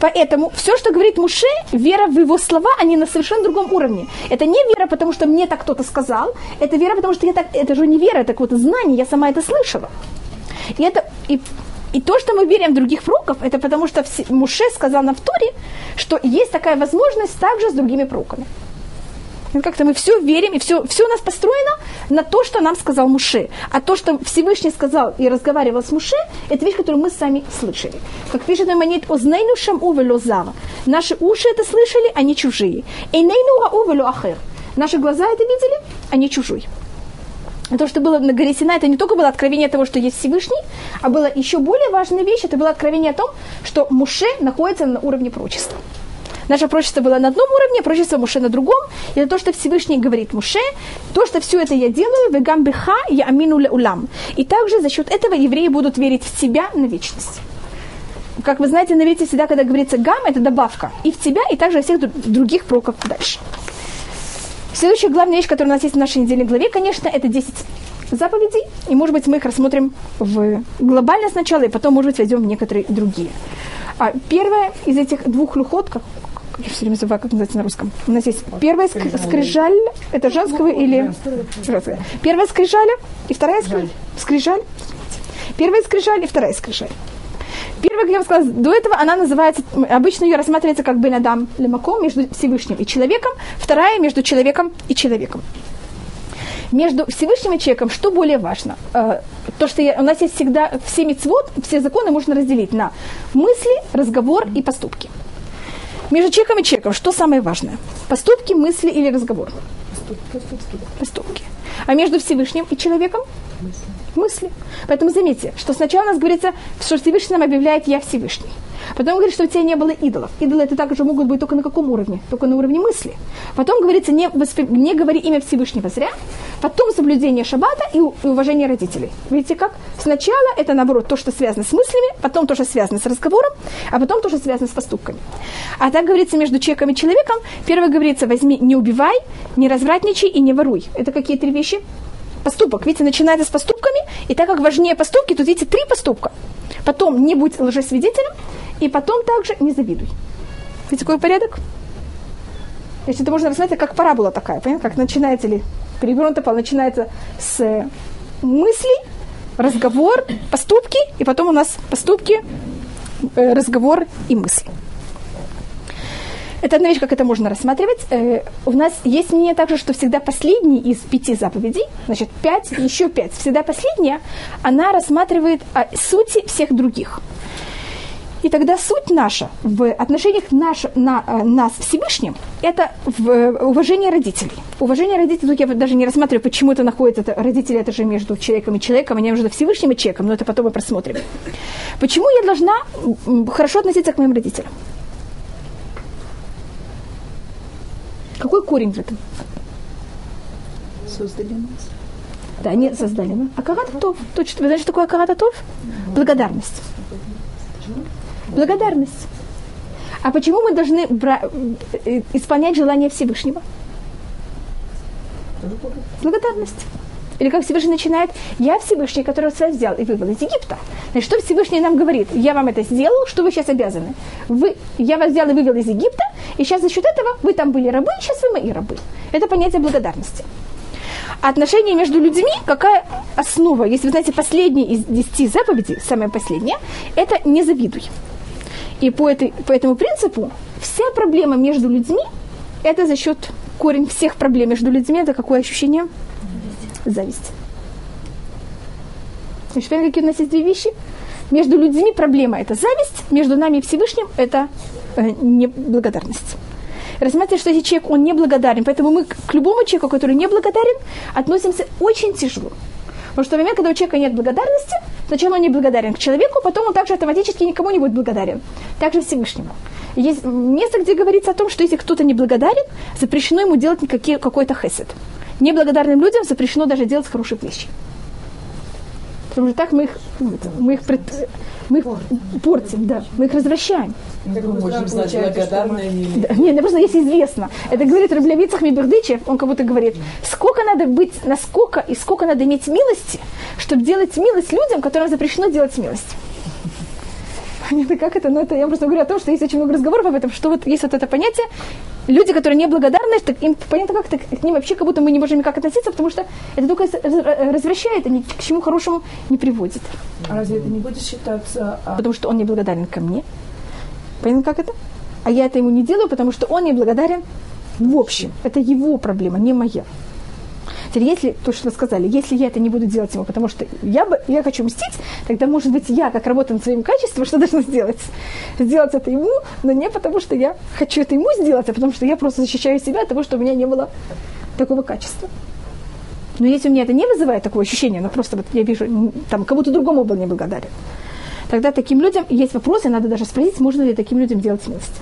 Поэтому все, что говорит Муше, вера в его слова, они на совершенно другом уровне. Это не вера, потому что мне так кто-то сказал, это вера, потому что я так, это же не вера, это какое-то знание, я сама это слышала. И это, и и то, что мы верим в других пророков, это потому что Муше сказал нам в Торе, что есть такая возможность также с другими пророками. Как-то мы все верим, и все, все у нас построено на то, что нам сказал Муше. А то, что Всевышний сказал и разговаривал с Муше, это вещь, которую мы сами слышали. Как пишет на монет «Ознейну шаму велозава». Наши уши это слышали, они чужие. «Эйнейну гау ахер». Наши глаза это видели, они чужие. То, что было на горе Сина, это не только было откровение того, что есть Всевышний, а было еще более важная вещь, это было откровение о том, что Муше находится на уровне пророчества. Наше пророчество было на одном уровне, пророчество Муше на другом. И это то, что Всевышний говорит Муше, то, что все это я делаю, вегам беха я амину улам. И также за счет этого евреи будут верить в тебя на вечность. Как вы знаете, на иврите всегда, когда говорится гам, это добавка. И в тебя, и также всех других пророков дальше. Следующая главная вещь, которая у нас есть в нашей недельной главе, конечно, это 10 заповедей. И, может быть, мы их рассмотрим в глобально сначала, и потом, может быть, войдем в некоторые другие. А первая из этих двух люхот, как, я все время забываю, как называется на русском. У нас есть первая скрижаль, это женского или женского? Первая скрижаль и вторая скрижаль. скрижаль. Первая скрижаль и вторая скрижаль. Первая, как я вам сказала, до этого она называется, обычно ее рассматривается как Бенадам Лемаком между Всевышним и человеком, вторая между человеком и человеком. Между Всевышним и человеком что более важно? Э, то, что я, у нас есть всегда все мецвод, все законы можно разделить на мысли, разговор и поступки. Между человеком и человеком что самое важное? Поступки, мысли или разговор? Поступки. Поступки. А между Всевышним и человеком? Мысли. Мысли. Поэтому заметьте, что сначала у нас говорится, что Всевышний нам объявляет «Я Всевышний». Потом говорит, что у тебя не было идолов. Идолы это также могут быть только на каком уровне? Только на уровне мысли. Потом говорится, не, воспри... не говори имя Всевышнего зря. Потом соблюдение шаббата и, уважение родителей. Видите как? Сначала это, наоборот, то, что связано с мыслями, потом то, что связано с разговором, а потом то, что связано с поступками. А так говорится между человеком и человеком. Первое говорится, возьми, не убивай, не развратничай и не воруй. Это какие три вещи? Поступок. Видите, начинается с поступками, и так как важнее поступки, тут видите три поступка. Потом не будь лжесвидетелем, и потом также не завидуй. Видите, какой порядок? Значит, это можно рассмотреть как парабола такая, понятно? Как начинается ли перевернутый пол начинается с мыслей, разговор, поступки, и потом у нас поступки, э, разговор и мысли. Это одна вещь, как это можно рассматривать. Э, у нас есть мнение также, что всегда последний из пяти заповедей, значит, пять, еще пять, всегда последняя, она рассматривает о сути всех других. И тогда суть наша в отношениях наш, на, э, нас Всевышним – это в э, уважение родителей. Уважение родителей, тут я даже не рассматриваю, почему это находится, это, родители это же между человеком и человеком, а не между Всевышним и человеком, но это потом мы просмотрим. Почему я должна хорошо относиться к моим родителям? Какой корень в этом? Создали нас. Да, они создали. нас. А карататов? Точно. Вы знаете, что такое карататов? Благодарность. Благодарность. А почему мы должны э, исполнять желание Всевышнего? Благодарность. Или как Всевышний начинает, я Всевышний, который вас взял и вывел из Египта. Значит, что Всевышний нам говорит? Я вам это сделал, что вы сейчас обязаны? Вы, я вас взял и вывел из Египта, и сейчас за счет этого вы там были рабы, и сейчас вы мои рабы. Это понятие благодарности. Отношения между людьми, какая основа? Если вы знаете, последняя из десяти заповедей, самая последняя, это не завидуй. И по, этой, по этому принципу вся проблема между людьми, это за счет корень всех проблем между людьми, это какое ощущение? Зависть. Значит, понимаете, какие у нас есть две вещи? Между людьми проблема – это зависть, между нами и Всевышним – это э, неблагодарность. Рассматривается, что если человек, он неблагодарен, поэтому мы к любому человеку, который неблагодарен, относимся очень тяжело. Потому что в момент, когда у человека нет благодарности, сначала он не благодарен к человеку, потом он также автоматически никому не будет благодарен. Также Всевышнему. Есть место, где говорится о том, что если кто-то не благодарен, запрещено ему делать никакие, какой-то хесед. Неблагодарным людям запрещено даже делать хорошие вещи. Потому что так мы их, мы их, пред, мы их портим, да, мы их развращаем. Как мы можем знать, благодарны они или Да, нет, ну просто если известно. Это говорит Раблявицах Мибердычев, он как будто говорит, сколько надо быть, насколько и сколько надо иметь милости, чтобы делать милость людям, которым запрещено делать милость. Понятно, как это? Ну, это я просто говорю о том, что есть очень много разговоров об этом, что вот есть вот это понятие, люди, которые неблагодарны, так им понятно, как то к ним вообще как будто мы не можем никак относиться, потому что это только раз- развращает, и ни к чему хорошему не приводит. А разве это не будет считаться... а, Потому что он неблагодарен ко мне. Понятно, как это? А я это ему не делаю, потому что он неблагодарен в общем. Это его проблема, не моя. Теперь, если, то, что вы сказали, если я это не буду делать ему, потому что я, бы, я хочу мстить, тогда, может быть, я, как работаю над своим качеством, что должна сделать? Сделать это ему, но не потому, что я хочу это ему сделать, а потому что я просто защищаю себя от того, что у меня не было такого качества. Но если у меня это не вызывает такое ощущение, но просто вот я вижу, там, кому-то другому был неблагодарен, тогда таким людям есть вопросы, надо даже спросить, можно ли таким людям делать милость.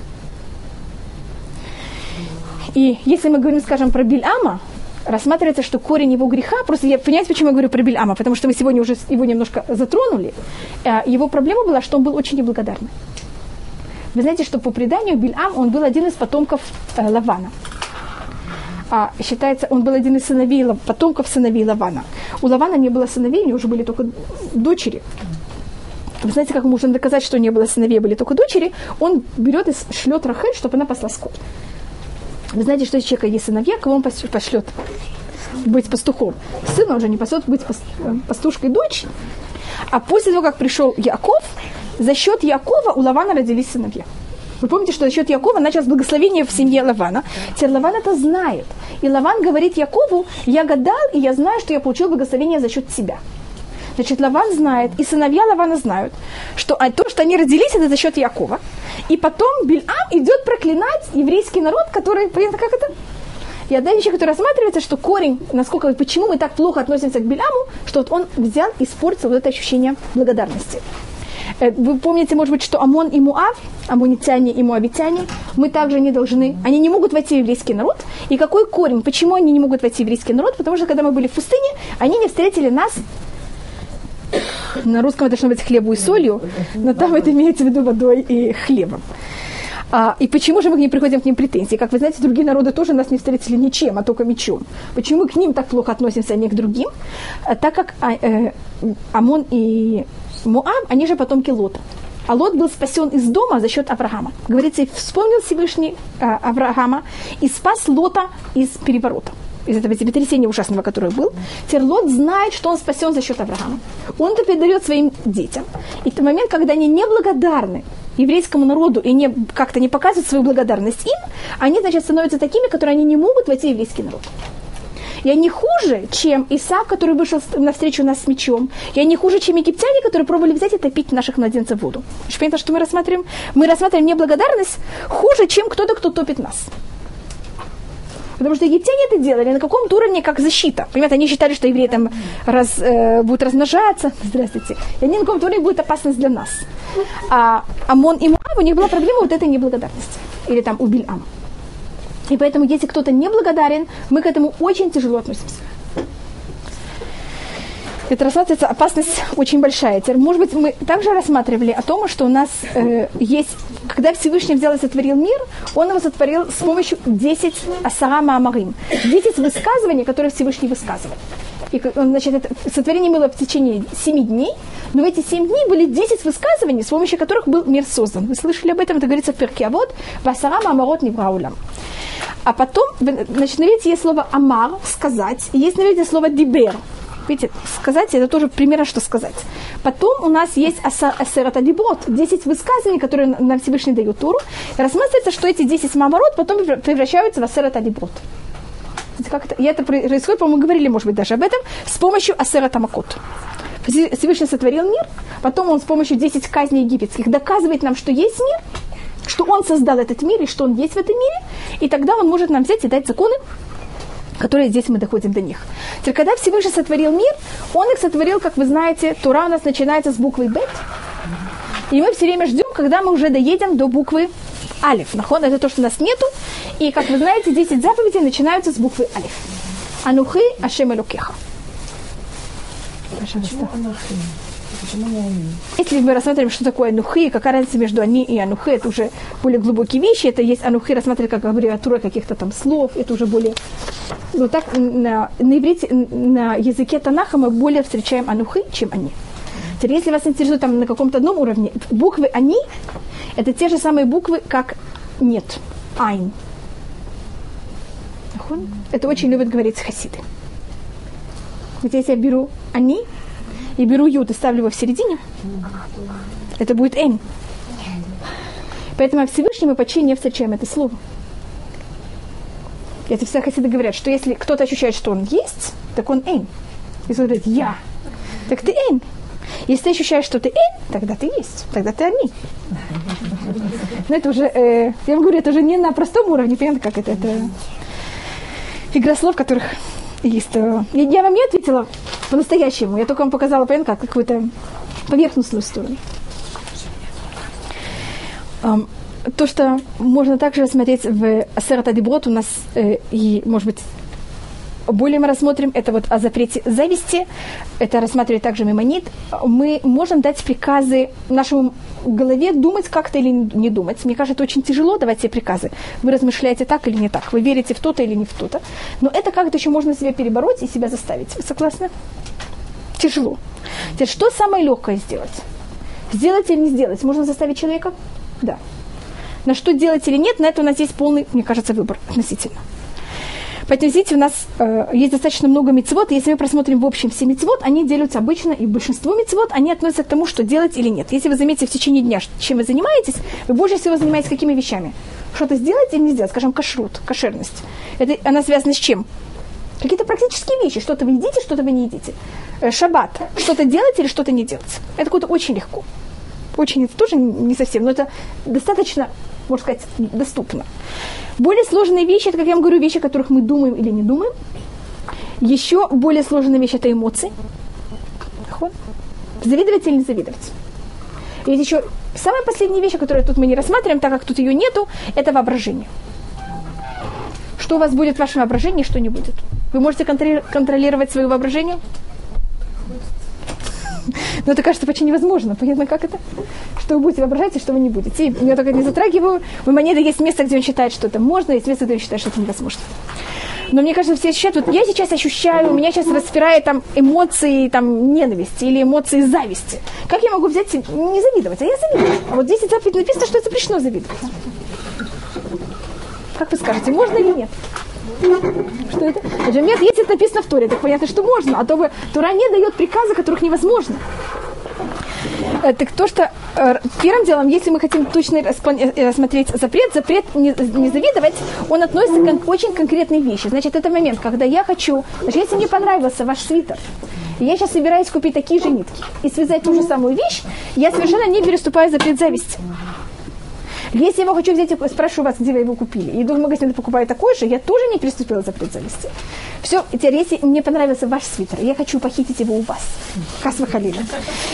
И если мы говорим, скажем, про Бильама, рассматривается, что корень его греха, просто я понимаете, почему я говорю про Бильама, потому что мы сегодня уже его немножко затронули. Э, Его проблема была, что он был очень неблагодарный. Вы знаете, что по преданию Бильам, он был один из потомков э, Лавана. А, считается, он был один из сыновей, потомков сыновей Лавана. У Лавана не было сыновей, у него уже были только дочери. Вы знаете, как можно доказать, что не было сыновей, были только дочери? Он берет и шлет Рахель, чтобы она пасла скот. Вы знаете, что если человека есть сыновья, кого он пошлет быть пастухом? Сына уже не пасет быть пас- пастушкой дочь. А после того, как пришел Яков, за счет Якова у Лавана родились сыновья. Вы помните, что за счет Якова началось благословение в семье Лавана. Теперь Лаван это знает. И Лаван говорит Якову, я гадал, и я знаю, что я получил благословение за счет себя. Значит, Лаван знает, и сыновья Лавана знают, что а то, что они родились, это за счет Якова. И потом Бильам идет проклинать еврейский народ, который, понятно, как это? И одна вещь, которая рассматривается, что корень, насколько, почему мы так плохо относимся к Биляму, что вот он взял и испортил вот это ощущение благодарности. Э, Вы помните, может быть, что Амон и Муав, амунитяне и муавитяне, мы также не должны, они не могут войти в еврейский народ. И какой корень? Почему они не могут войти в еврейский народ? Потому что когда мы были в пустыне, они не встретили нас на русском это должно быть хлебу и солью, но там это имеется в виду водой и хлебом. А, и почему же мы к ним приходим к ним претензии? Как вы знаете, другие народы тоже нас не встретили ничем, а только мечом. Почему мы к ним так плохо относимся, а не к другим? А, так как а, э, Амон и Муав, они же потомки Лота. А Лот был спасен из дома за счет Авраама. Говорится, вспомнил Всевышний а, Авраама и спас Лота из переворота из этого землетрясения ужасного, которое был, теперь Лот знает, что он спасен за счет Авраама. Он это передает своим детям. И в тот момент, когда они неблагодарны еврейскому народу и не, как-то не показывают свою благодарность им, они, значит, становятся такими, которые они не могут войти в еврейский народ. Я не хуже, чем Исаак, который вышел навстречу нас с мечом. Я не хуже, чем египтяне, которые пробовали взять и топить наших младенцев в воду. Понятно, что мы рассматриваем? Мы рассматриваем неблагодарность хуже, чем кто-то, кто топит нас. Потому что египтяне это делали на каком-то уровне как защита. Понимаете, они считали, что евреи там раз, э, будут размножаться. Здравствуйте. И они на каком-то уровне будет опасность для нас. А Амон и Муав, у них была проблема вот этой неблагодарности. Или там у Бильама. И поэтому, если кто-то неблагодарен, мы к этому очень тяжело относимся. Это рассматривается опасность очень большая. Теперь, может быть, мы также рассматривали о том, что у нас э, есть, когда Всевышний взял и сотворил мир, он его сотворил с помощью 10 асара маамарим, 10 высказываний, которые Всевышний высказывал. И, он, значит, это сотворение было в течение 7 дней, но в эти 7 дней были 10 высказываний, с помощью которых был мир создан. Вы слышали об этом? Это говорится в перке. А вот «Васара маамарот невраулям». А потом, значит, на есть слово «амар» – «сказать», и есть на слово «дибер», Видите, сказать это тоже примерно, что сказать. Потом у нас есть асерата диброд, 10 высказываний, которые нам Всевышний дает Туру. И рассматривается, что эти 10 мамород потом превращаются в асерата диброд. Как это? И это происходит, по-моему, говорили, может быть, даже об этом, с помощью Асера Тамакот. Всевышний сотворил мир, потом он с помощью 10 казней египетских доказывает нам, что есть мир, что он создал этот мир и что он есть в этом мире, и тогда он может нам взять и дать законы, которые здесь мы доходим до них. Теперь, когда Всевышний сотворил мир, он их сотворил, как вы знаете, Тура у нас начинается с буквы Бет, и мы все время ждем, когда мы уже доедем до буквы Алиф. Нахон это то, что у нас нету. И, как вы знаете, 10 заповедей начинаются с буквы Алиф. Анухи Ашем Элукеха. Почему? Почему не они? Если мы рассматриваем, что такое анухи, какая разница между они и анухи, это уже более глубокие вещи. Это есть анухи рассматривать как аббревиатура каких-то там слов, это уже более... Ну так, на, на иврите, на языке Танаха мы более встречаем анухи, чем они. Теперь, если вас интересует там на каком-то одном уровне, буквы они, это те же самые буквы, как нет, айн. Это очень любят говорить хасиды. Вот если я беру они и беру ют и ставлю его в середине, это будет эн. Поэтому в Всевышнем мы почти не встречаем это слово. Это все хасиды говорят, что если кто-то ощущает, что он есть, так он эн. Если он говорит «я», так ты эн. Если ты ощущаешь, что ты эн, тогда ты есть, тогда ты они. Но это уже, э, я вам говорю, это уже не на простом уровне, понятно, как это, это игра слов, которых есть. Я вам не ответила по-настоящему, я только вам показала, понятно, как какую-то поверхностную сторону. То, что можно также рассмотреть в Асерат Адиброд, у нас, э, и, может быть, более мы рассмотрим, это вот о запрете зависти, это рассматривает также мемонит. Мы можем дать приказы нашему голове думать как-то или не думать. Мне кажется, это очень тяжело давать себе приказы. Вы размышляете так или не так, вы верите в то-то или не в то-то. Но это как-то еще можно себя перебороть и себя заставить. Вы согласны? Тяжело. Теперь, что самое легкое сделать? Сделать или не сделать? Можно заставить человека? Да. На что делать или нет, на это у нас есть полный, мне кажется, выбор относительно. Поэтому, видите, у нас э, есть достаточно много мецвод, и если мы просмотрим в общем все мецвод, они делятся обычно, и большинство мецвод, они относятся к тому, что делать или нет. Если вы заметите в течение дня, чем вы занимаетесь, вы больше всего занимаетесь какими вещами? Что-то сделать или не сделать? Скажем, кашрут, кошерность. Это, она связана с чем? Какие-то практические вещи. Что-то вы едите, что-то вы не едите. Э, шаббат. Что-то делать или что-то не делать. Это какое-то очень легко. Очень, это тоже не совсем, но это достаточно, можно сказать, доступно. Более сложные вещи, это, как я вам говорю, вещи, о которых мы думаем или не думаем. Еще более сложная вещь – это эмоции. Завидовать или не завидовать. Есть еще самая последняя вещь, которую тут мы не рассматриваем, так как тут ее нету, это воображение. Что у вас будет в вашем воображении, что не будет. Вы можете контролировать свое воображение? Но это кажется почти невозможно. Понятно, как это? Что вы будете воображать, и что вы не будете. И я только не затрагиваю. У Манеда есть место, где он считает, что это можно, есть место, где он считает, что это невозможно. Но мне кажется, все ощущают, вот я сейчас ощущаю, меня сейчас распирает там эмоции там, ненависти или эмоции зависти. Как я могу взять, не завидовать, а я завидую. А вот здесь заповедь написано, что это запрещено завидовать. Как вы скажете, можно или нет? Что это? Например, если это написано в Торе, так понятно, что можно, а то бы Тора не дает приказы, которых невозможно. Э, так то, что э, первым делом, если мы хотим точно э, рассмотреть запрет, запрет не, не завидовать, он относится к очень конкретной вещи. Значит, это момент, когда я хочу, значит, если мне понравился ваш свитер, я сейчас собираюсь купить такие же нитки и связать ту же самую вещь, я совершенно не переступаю запрет зависти. Если я его хочу взять, я спрашиваю вас, где вы его купили. И иду в магазин и покупаю такой же, я тоже не приступила запрет завести. Все, теперь, если мне понравился ваш свитер, я хочу похитить его у вас. Касва Халина.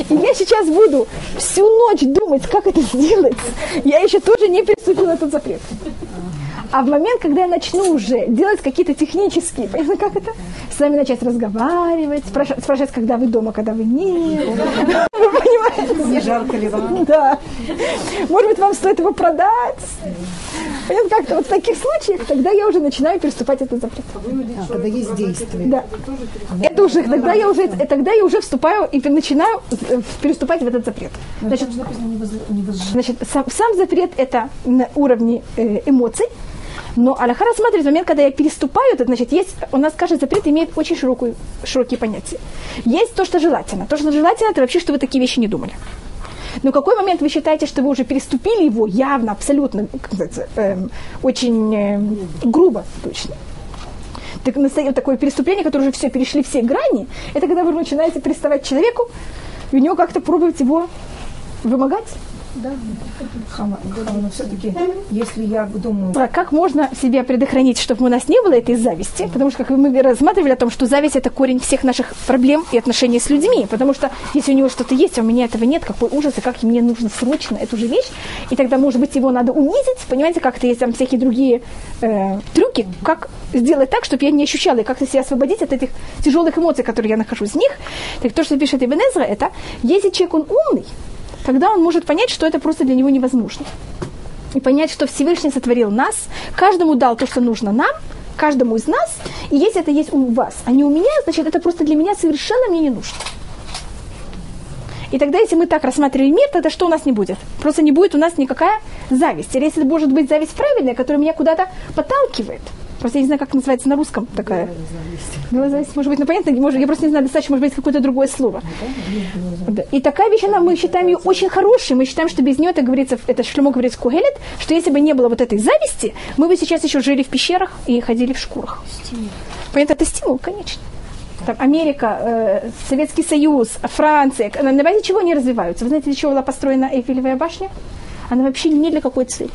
И я сейчас буду всю ночь думать, как это сделать. Я еще тоже не приступила этот запрет. А в момент, когда я начну уже делать какие-то технические, понятно, как это? С вами начать разговаривать, спрашивать, спрашивать когда вы дома, когда вы не. Вы понимаете? Не жарко ли вам? Да. Может быть, вам стоит его продать? Понятно, как-то вот в таких случаях, тогда я уже начинаю переступать этот запрет. А, когда есть действие. Да. Это уже, тогда я уже, тогда я уже вступаю и начинаю переступать в этот запрет. Значит, значит сам, сам запрет это на уровне э, эмоций, но Аллаха рассматривает момент, когда я переступаю, это значит, есть, у нас каждый запрет имеет очень широкую, широкие понятия. Есть то, что желательно. То, что желательно, это вообще, что вы такие вещи не думали. Но какой момент вы считаете, что вы уже переступили его явно, абсолютно, как эм, очень э, грубо, точно. Так, такое переступление, которое уже все, перешли все грани, это когда вы начинаете приставать к человеку, и у него как-то пробуете его вымогать. Но все-таки, если я думаю, А как можно себя предохранить, чтобы у нас не было этой зависти? Потому что, как мы рассматривали о том, что зависть – это корень всех наших проблем и отношений с людьми. Потому что если у него что-то есть, а у меня этого нет, какой ужас, и как мне нужно срочно эту же вещь, и тогда, может быть, его надо унизить, понимаете, как-то есть там всякие другие э, трюки, как сделать так, чтобы я не ощущала, и как-то себя освободить от этих тяжелых эмоций, которые я нахожусь в них. Так то, что пишет Ибн Эзра, это, если человек, он умный, тогда он может понять, что это просто для него невозможно и понять, что Всевышний сотворил нас, каждому дал то, что нужно нам, каждому из нас, и если это есть у вас, а не у меня, значит, это просто для меня совершенно мне не нужно. И тогда, если мы так рассматриваем мир, тогда что у нас не будет? Просто не будет у нас никакая зависть. Или если может быть зависть правильная, которая меня куда-то подталкивает. Просто я не знаю, как называется на русском такая. Белая зависть, может быть, ну понятно, может, я просто не знаю, достаточно, может быть, какое-то другое слово. Да. И такая вещь, она, мы считаем ее очень хорошей, мы считаем, что без нее, это говорится, это Шлемо говорит Кугелет, что если бы не было вот этой зависти, мы бы сейчас еще жили в пещерах и ходили в шкурах. Понятно, это стимул, конечно. Там Америка, э, Советский Союз, Франция, на на базе чего они развиваются? Вы знаете, для чего была построена Эйфелевая башня? Она вообще не для какой цели.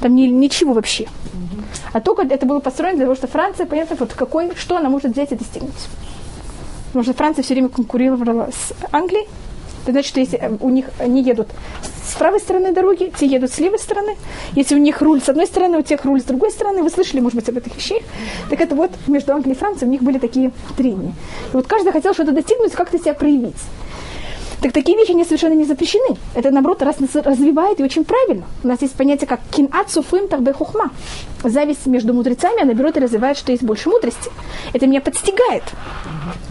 Там ни- ничего вообще. А только это было построено для того, что Франция, понятно, вот какой, что она может взять и достигнуть. Потому что Франция все время конкурировала с Англией. Это значит, что если э, у них они едут с правой стороны дороги, те едут с левой стороны. Если у них руль с одной стороны, у тех руль с другой стороны, вы слышали, может быть, об этих вещах. Так это вот между Англией и Францией у них были такие трения. И вот каждый хотел что-то достигнуть, как-то себя проявить. Так такие вещи, они совершенно не запрещены. Это, наоборот, раз развивает и очень правильно. У нас есть понятие, как кинат суфым так хухма. Зависть между мудрецами, она берет и развивает, что есть больше мудрости. Это меня подстигает.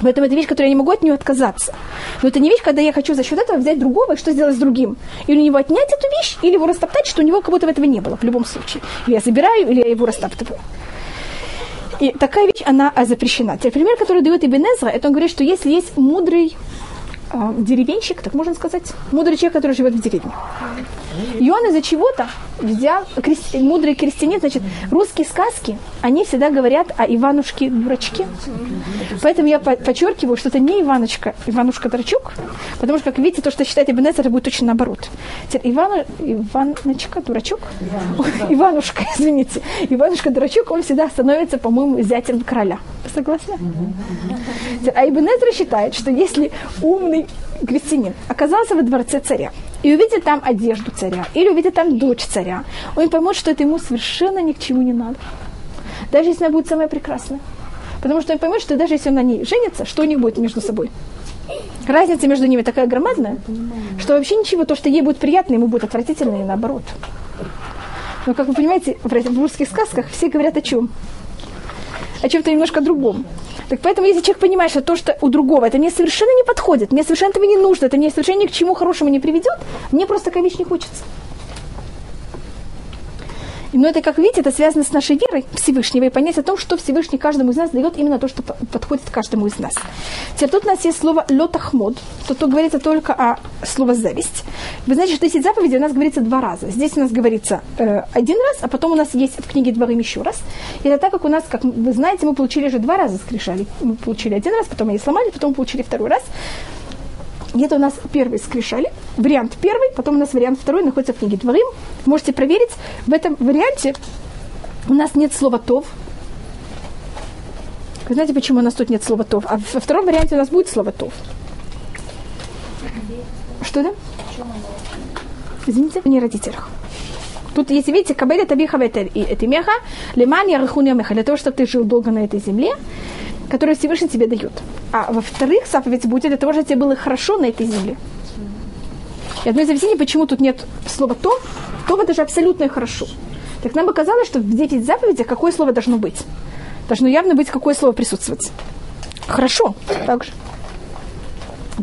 Поэтому это вещь, которой я не могу от нее отказаться. Но это не вещь, когда я хочу за счет этого взять другого и что сделать с другим. Или у него отнять эту вещь, или его растоптать, что у него как будто этого не было в любом случае. Или я забираю, или я его растоптываю. И такая вещь, она а, запрещена. Теперь пример, который дает Ибн это он говорит, что если есть мудрый а, деревенщик, так можно сказать, мудрый человек, который живет в деревне. И он из-за чего-то взял, крести- мудрый крестьянин, значит, русские сказки, они всегда говорят о Иванушке-дурачке. Поэтому я по- подчеркиваю, что это не Иванушка, Иванушка-дурачок, потому что, как видите, то, что считает Ибн Эзра, это будет точно наоборот. Теперь Ивану, Иваночка, дурачок, Иванушка, извините, Иванушка-дурачок, он всегда становится, по-моему, зятем короля. Вы согласны? А Ибн Эзра считает, что если умный крестьянин оказался во дворце царя и увидит там одежду царя, или увидит там дочь царя, он поймет, что это ему совершенно ни к чему не надо. Даже если она будет самая прекрасная. Потому что он поймет, что даже если он на ней женится, что у них будет между собой? Разница между ними такая громадная, что вообще ничего, то, что ей будет приятно, ему будет отвратительно и наоборот. Но, как вы понимаете, в русских сказках все говорят о чем? О чем-то немножко другом. Так поэтому, если человек понимает, что то, что у другого, это мне совершенно не подходит, мне совершенно этого не нужно, это мне совершенно ни к чему хорошему не приведет, мне просто такая вещь не хочется. Но это, как видите, это связано с нашей верой Всевышнего и понять о том, что Всевышний каждому из нас дает именно то, что по- подходит каждому из нас. Теперь тут у нас есть слово лотахмод, то тут говорится только о слово зависть. Вы знаете, что 10 заповедей у нас говорится два раза. Здесь у нас говорится э, один раз, а потом у нас есть в книге Дворым еще раз. И это так, как у нас, как вы знаете, мы получили же два раза скрижали. Мы получили один раз, потом они сломали, потом получили второй раз. И это у нас первый скрижали, вариант первый, потом у нас вариант второй находится в книге Дворым. Можете проверить. В этом варианте у нас нет слова «тов». Вы знаете, почему у нас тут нет слова «тов»? А во втором варианте у нас будет слово «тов». Что да? Извините, не родителях. Тут, если видите, кабеля табиха и этимеха, лиман ярахуньямеха, для того, чтобы ты жил долго на этой земле, которую Всевышний тебе дает. А во-вторых, заповедь будет для того, чтобы тебе было хорошо на этой земле. И одно из объяснений, почему тут нет слова «то», «то» это же абсолютно и хорошо. Так нам бы казалось, что в 10 заповедях какое слово должно быть? Должно явно быть какое слово присутствовать. Хорошо, так же.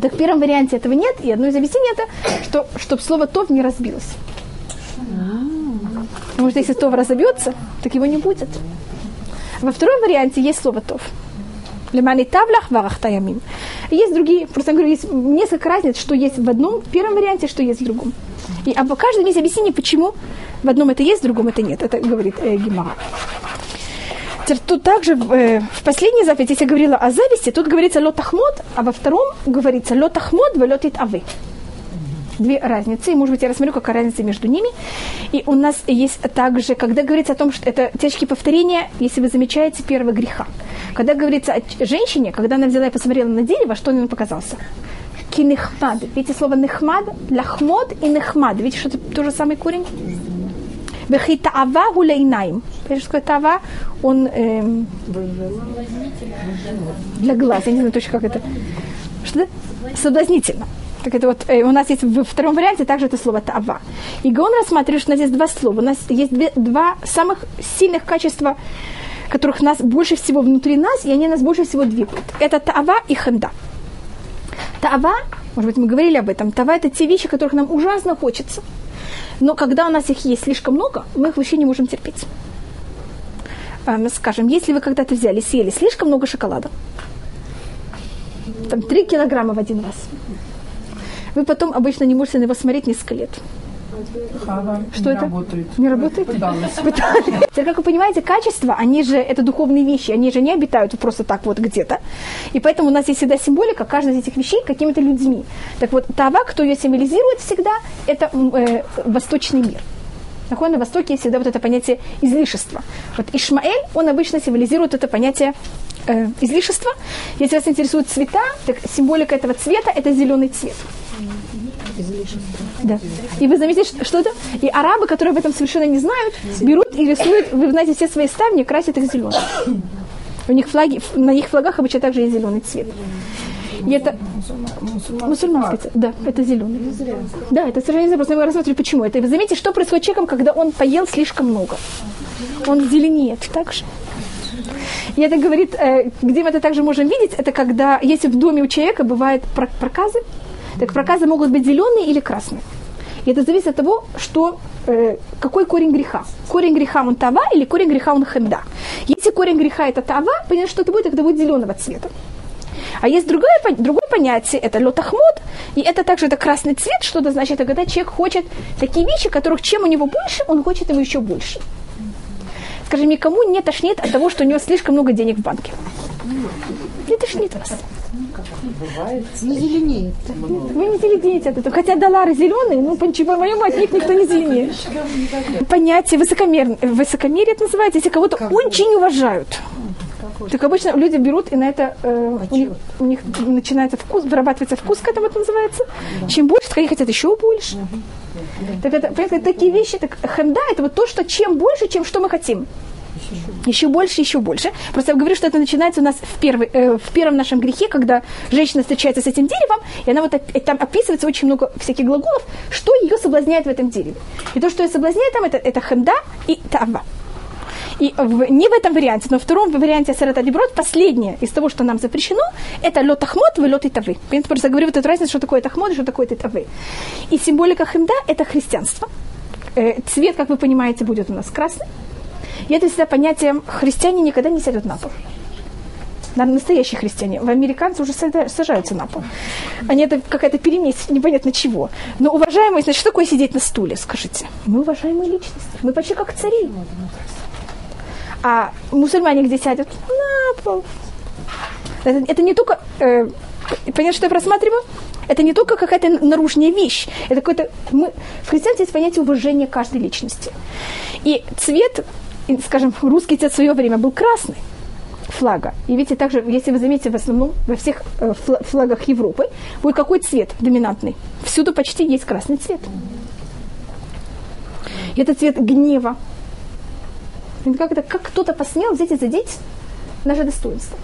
Так в первом варианте этого нет, и одно из объяснений это, что чтобы слово «тов» не разбилось. Потому что если «тов» разобьется, так его не будет. Во втором варианте есть слово «тов». Лемани тавлях варахтаямим. Есть другие, просто говорю, есть несколько разниц, что есть в одном первом варианте, что есть в другом. И об каждом есть объяснение, почему в одном это есть, в другом это нет. Это говорит э, Гимара. Тут также э, в последней заповеди, если я говорила о зависти, тут говорится лотахмод, а во втором говорится лотахмод, велотит авы две разницы. И, может быть, я рассмотрю, какая разница между ними. И у нас есть также, когда говорится о том, что это течки повторения, если вы замечаете, первого греха. Когда говорится о женщине, когда она взяла и посмотрела на дерево, что он показался? Кинехмад. Видите слово нехмад, лахмод и нехмад. Видите, что это же самый корень? Вехитаава гулейнаим. Что такое тава? Он эм, для глаз. Я не знаю точно, как это. Что? Соблазнительно. Так это вот э, у нас есть во втором варианте также это слово тава. И Гаон рассматривает, что у нас есть два слова. У нас есть две, два самых сильных качества, которых нас больше всего внутри нас, и они нас больше всего двигают. Это тава и ханда. Тава, может быть, мы говорили об этом, тава это те вещи, которых нам ужасно хочется. Но когда у нас их есть слишком много, мы их вообще не можем терпеть. Эм, скажем, если вы когда-то взяли, съели слишком много шоколада, там 3 килограмма в один раз, вы потом обычно не можете на него смотреть несколько лет. Хава Что не это? работает. Не работает? Пыталась. Теперь, как вы понимаете, качества, они же, это духовные вещи, они же не обитают просто так вот где-то. И поэтому у нас есть всегда символика каждой из этих вещей какими-то людьми. Так вот, Тава, кто ее символизирует всегда, это э, восточный мир. Так на Востоке есть всегда вот это понятие излишества. Вот Ишмаэль, он обычно символизирует это понятие э, излишества. Если вас интересуют цвета, так символика этого цвета – это зеленый цвет. Да. И вы заметите, что- что это? И арабы, которые об этом совершенно не знают, берут и рисуют, вы знаете, все свои ставни, красят их зеленым. У них флаги, на их флагах обычно также есть зеленый цвет. И это мусульманский цвет. Да, это зеленый. Да, это совершенно не просто мы рассмотрим, почему. Это вы заметите, что происходит с человеком, когда он поел слишком много. Он зеленеет так же. И это говорит, э, где мы это также можем видеть, это когда, если в доме у человека бывают про- проказы, так проказы могут быть зеленые или красные. И это зависит от того, что, э, какой корень греха. Корень греха он тава или корень греха он хенда. Если корень греха это тава, понятно, что это будет, это будет зеленого цвета. А есть другое, другое понятие, это лотахмод, и это также это красный цвет, что это значит, это когда человек хочет такие вещи, которых чем у него больше, он хочет его еще больше. Скажем, никому не тошнит от того, что у него слишком много денег в банке. Не тошнит вас. Не зеленеет. Вы не зеленеете от этого. Хотя доллары зеленые, ну, по моему от них никто не зеленеет. Понятие высокомер... высокомерие это называется, если кого-то очень уважают. Так обычно люди берут и на это э, у, них, у них начинается вкус, вырабатывается вкус к этому это называется. Чем больше, они хотят еще больше. Так это, понимаете, такие вещи, так хенда это вот то, что чем больше, чем что мы хотим. Еще больше, еще больше. Просто я говорю, что это начинается у нас в, первый, э, в первом нашем грехе, когда женщина встречается с этим деревом, и она вот там описывается очень много всяких глаголов, что ее соблазняет в этом дереве. И то, что ее соблазняет там, это, это хенда и тава. И в- не в этом варианте, но в втором варианте Сарата Деброд, последнее из того, что нам запрещено, это лед ахмот, вы лед и тавы. Я просто говорю вот эту разницу, что такое тахмот и что такое тавы. И символика хемда – это христианство. Э, цвет, как вы понимаете, будет у нас красный. И это всегда понятие, христиане никогда не сядут на пол. На- Настоящие христиане. В американцы уже сажаются на пол. Они это какая-то перемесь непонятно чего. Но уважаемые, значит, что такое сидеть на стуле, скажите? Мы уважаемые личности. Мы почти как цари. А мусульмане где сядут? На пол. Это, это не только... Э, понятно, что я просматриваю? Это не только какая-то наружная вещь. Это какой-то... Мы, в христианстве есть понятие уважения каждой личности. И цвет, скажем, русский цвет в свое время был красный флага. И видите, также, если вы заметите, в основном во всех э, фла- флагах Европы будет какой цвет доминантный? Всюду почти есть красный цвет. Это цвет гнева. Как, это, как кто-то посмел взять и задеть наше достоинство.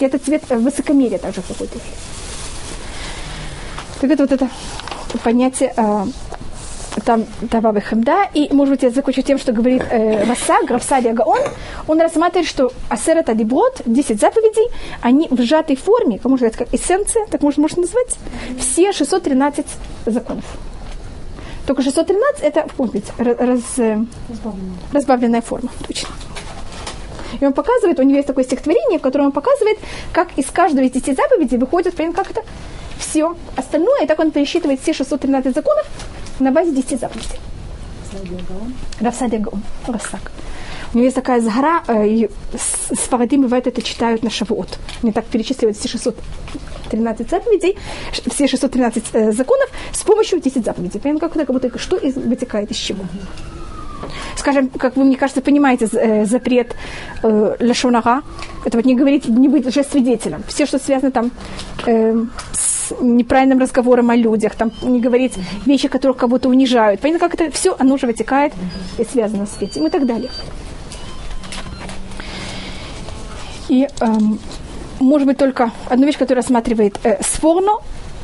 И это цвет э, высокомерия также какой-то есть. Так это вот это понятие э, там Тавабы Хамда. И, может быть, я закончу тем, что говорит э, Васа, Графсадия Гаон. Он рассматривает, что Асерат Адиброд, 10 заповедей, они в сжатой форме, как можно сказать, как эссенция, так можно, можно назвать, все 613 законов. Только 613 это, помните, раз, э, разбавленная форма, точно. И он показывает, у него есть такое стихотворение, в котором он показывает, как из каждого из 10 заповедей выходит, прям как это все остальное, и так он пересчитывает все 613 законов на базе 10 заповедей. Равсадия Гаон, Расак. У него есть такая сгора, э, и с, Фарадим бывает это читают на Шавуот. Мне так перечисливают все 613 заповедей, все 613 э, законов с помощью 10 заповедей. Понятно, как, как будто что из, вытекает из чего. Скажем, как вы, мне кажется, понимаете, э, запрет э, лашонара, это вот не говорить, не быть уже свидетелем. Все, что связано там э, с неправильным разговором о людях, там не говорить вещи, которые кого-то унижают. Понятно, как это все, оно уже вытекает и связано с этим и так далее. И эм, может быть только одну вещь, которая рассматривает э, Сфорно,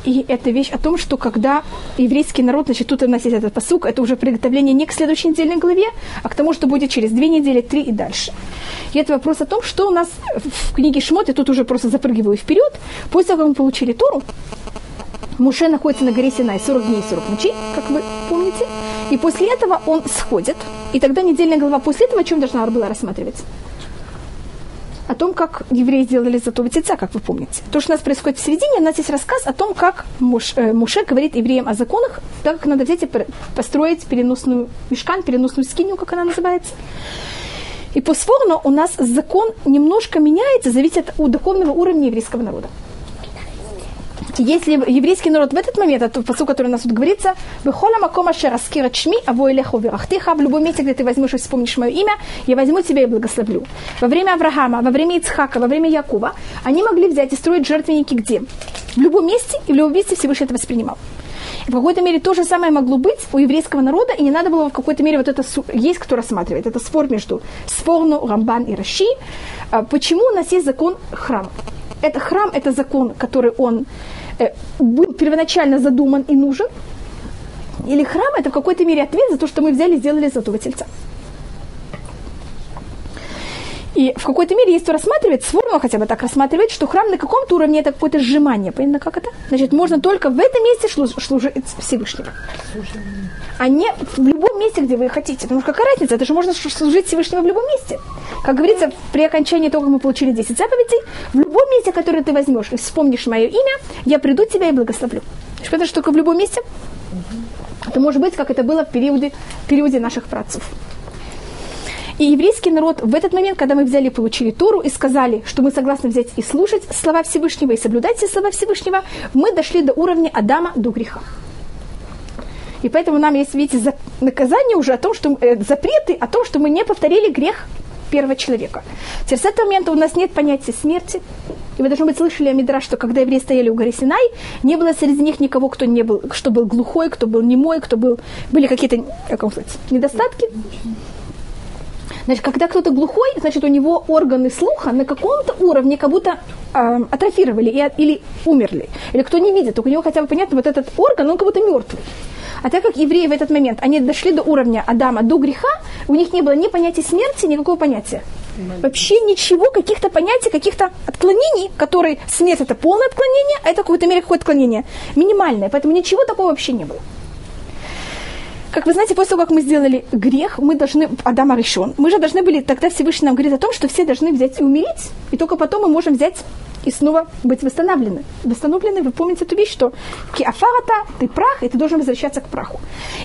и это вещь о том, что когда еврейский народ, значит, тут у этот посук, это уже приготовление не к следующей недельной главе, а к тому, что будет через две недели, три и дальше. И это вопрос о том, что у нас в книге Шмот, я тут уже просто запрыгиваю вперед, после того, как мы получили Тору, Муше находится на горе Синай 40 дней и 40 ночей, как вы помните. И после этого он сходит. И тогда недельная глава после этого о чем должна была рассматриваться? О том, как евреи сделали золотого тельца, как вы помните. То, что у нас происходит в середине, у нас есть рассказ о том, как Муш, э, Муше говорит евреям о законах, так как надо взять и построить переносную мешкан, переносную скинию, как она называется. И по у нас закон немножко меняется, зависит от духовного уровня еврейского народа. Если еврейский народ в этот момент, это посыл, который у нас тут говорится, «Бехола макома шераскират шми, аво элеху верахтиха», в любом месте, где ты возьмешь и вспомнишь мое имя, я возьму тебя и благословлю. Во время Авраама, во время Ицхака, во время Якова они могли взять и строить жертвенники где? В любом месте, и в любом месте Всевышний это воспринимал. В какой-то мере то же самое могло быть у еврейского народа, и не надо было в какой-то мере вот это есть кто рассматривает. Это спор между Сфорну, Рамбан и Раши. А Почему у нас есть закон храма? Это храм, это закон, который он был первоначально задуман и нужен. Или храм это в какой-то мере ответ за то, что мы взяли и сделали золотого тельца. И в какой-то мере, если рассматривать, сформула хотя бы так рассматривает, что храм на каком-то уровне это какое-то сжимание. Понятно, как это? Значит, можно только в этом месте служить Всевышнему. А не в любом месте, где вы хотите. Потому что какая разница? Это же можно служить Всевышнему в любом месте. Как говорится, при окончании того, как мы получили 10 заповедей, в любом месте, которое ты возьмешь и вспомнишь мое имя, я приду тебя и благословлю. Что это что только в любом месте? Это может быть, как это было в периоде, в периоде наших працев. И еврейский народ в этот момент, когда мы взяли и получили Тору и сказали, что мы согласны взять и слушать слова Всевышнего и соблюдать все слова Всевышнего, мы дошли до уровня Адама до греха. И поэтому нам есть, видите, за- наказание уже о том, что э, запреты о том, что мы не повторили грех первого человека. Теперь с этого момента у нас нет понятия смерти. И вы, должно быть, слышали о Мидраш, что когда евреи стояли у горы Синай, не было среди них никого, кто не был, кто был глухой, кто был немой, кто был, были какие-то, как вам сказать, недостатки. Значит, когда кто-то глухой, значит, у него органы слуха на каком-то уровне как будто э, атрофировали и, или умерли. Или кто не видит, только у него хотя бы понятно, вот этот орган, он как будто мертвый. А так как евреи в этот момент, они дошли до уровня Адама, до греха, у них не было ни понятия смерти, никакого понятия. Вообще ничего, каких-то понятий, каких-то отклонений, которые смерть это полное отклонение, а это в какой-то мере какое-то отклонение минимальное. Поэтому ничего такого вообще не было. Как вы знаете, после того, как мы сделали грех, мы должны, Адама решен, мы же должны были, тогда Всевышний нам говорит о том, что все должны взять и умереть, и только потом мы можем взять и снова быть восстановлены. Восстановлены, вы помните эту вещь, что киафарата, ты прах, и ты должен возвращаться к праху.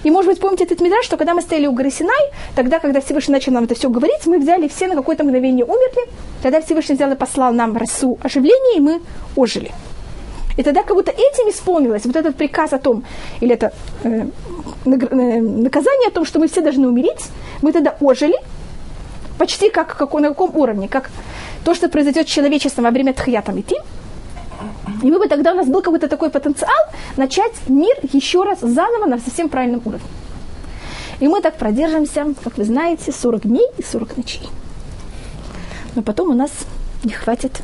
И, может быть, помните этот мидраж, что когда мы стояли у горы Синай, тогда, когда Всевышний начал нам это все говорить, мы взяли все на какое-то мгновение умерли, тогда Всевышний взял и послал нам расу оживления, и мы ожили. И тогда как будто этим исполнилось вот этот приказ о том, или это э, э, наказание о том, что мы все должны умереть, мы тогда ожили, почти как, как на каком уровне, как то, что произойдет с человечеством во время тхьята идти. И мы бы тогда у нас был какой-то такой потенциал начать мир еще раз заново на совсем правильном уровне. И мы так продержимся, как вы знаете, 40 дней и 40 ночей. Но потом у нас не хватит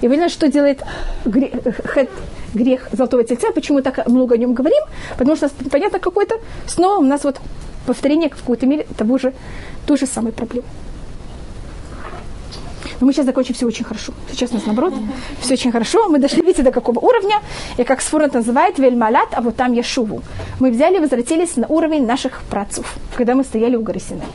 и вы знаете, что делает грех, грех золотого тельца, почему так много о нем говорим? Потому что, понятно, какой-то, снова у нас вот повторение в какой-то мере того же, той же самой проблемы. Но мы сейчас закончим все очень хорошо. Сейчас у нас наоборот, все очень хорошо. Мы дошли, видите, до какого уровня. И как Сфорот называет, вельмалят, а вот там яшуву. Мы взяли и возвратились на уровень наших працев, когда мы стояли у горы Синай.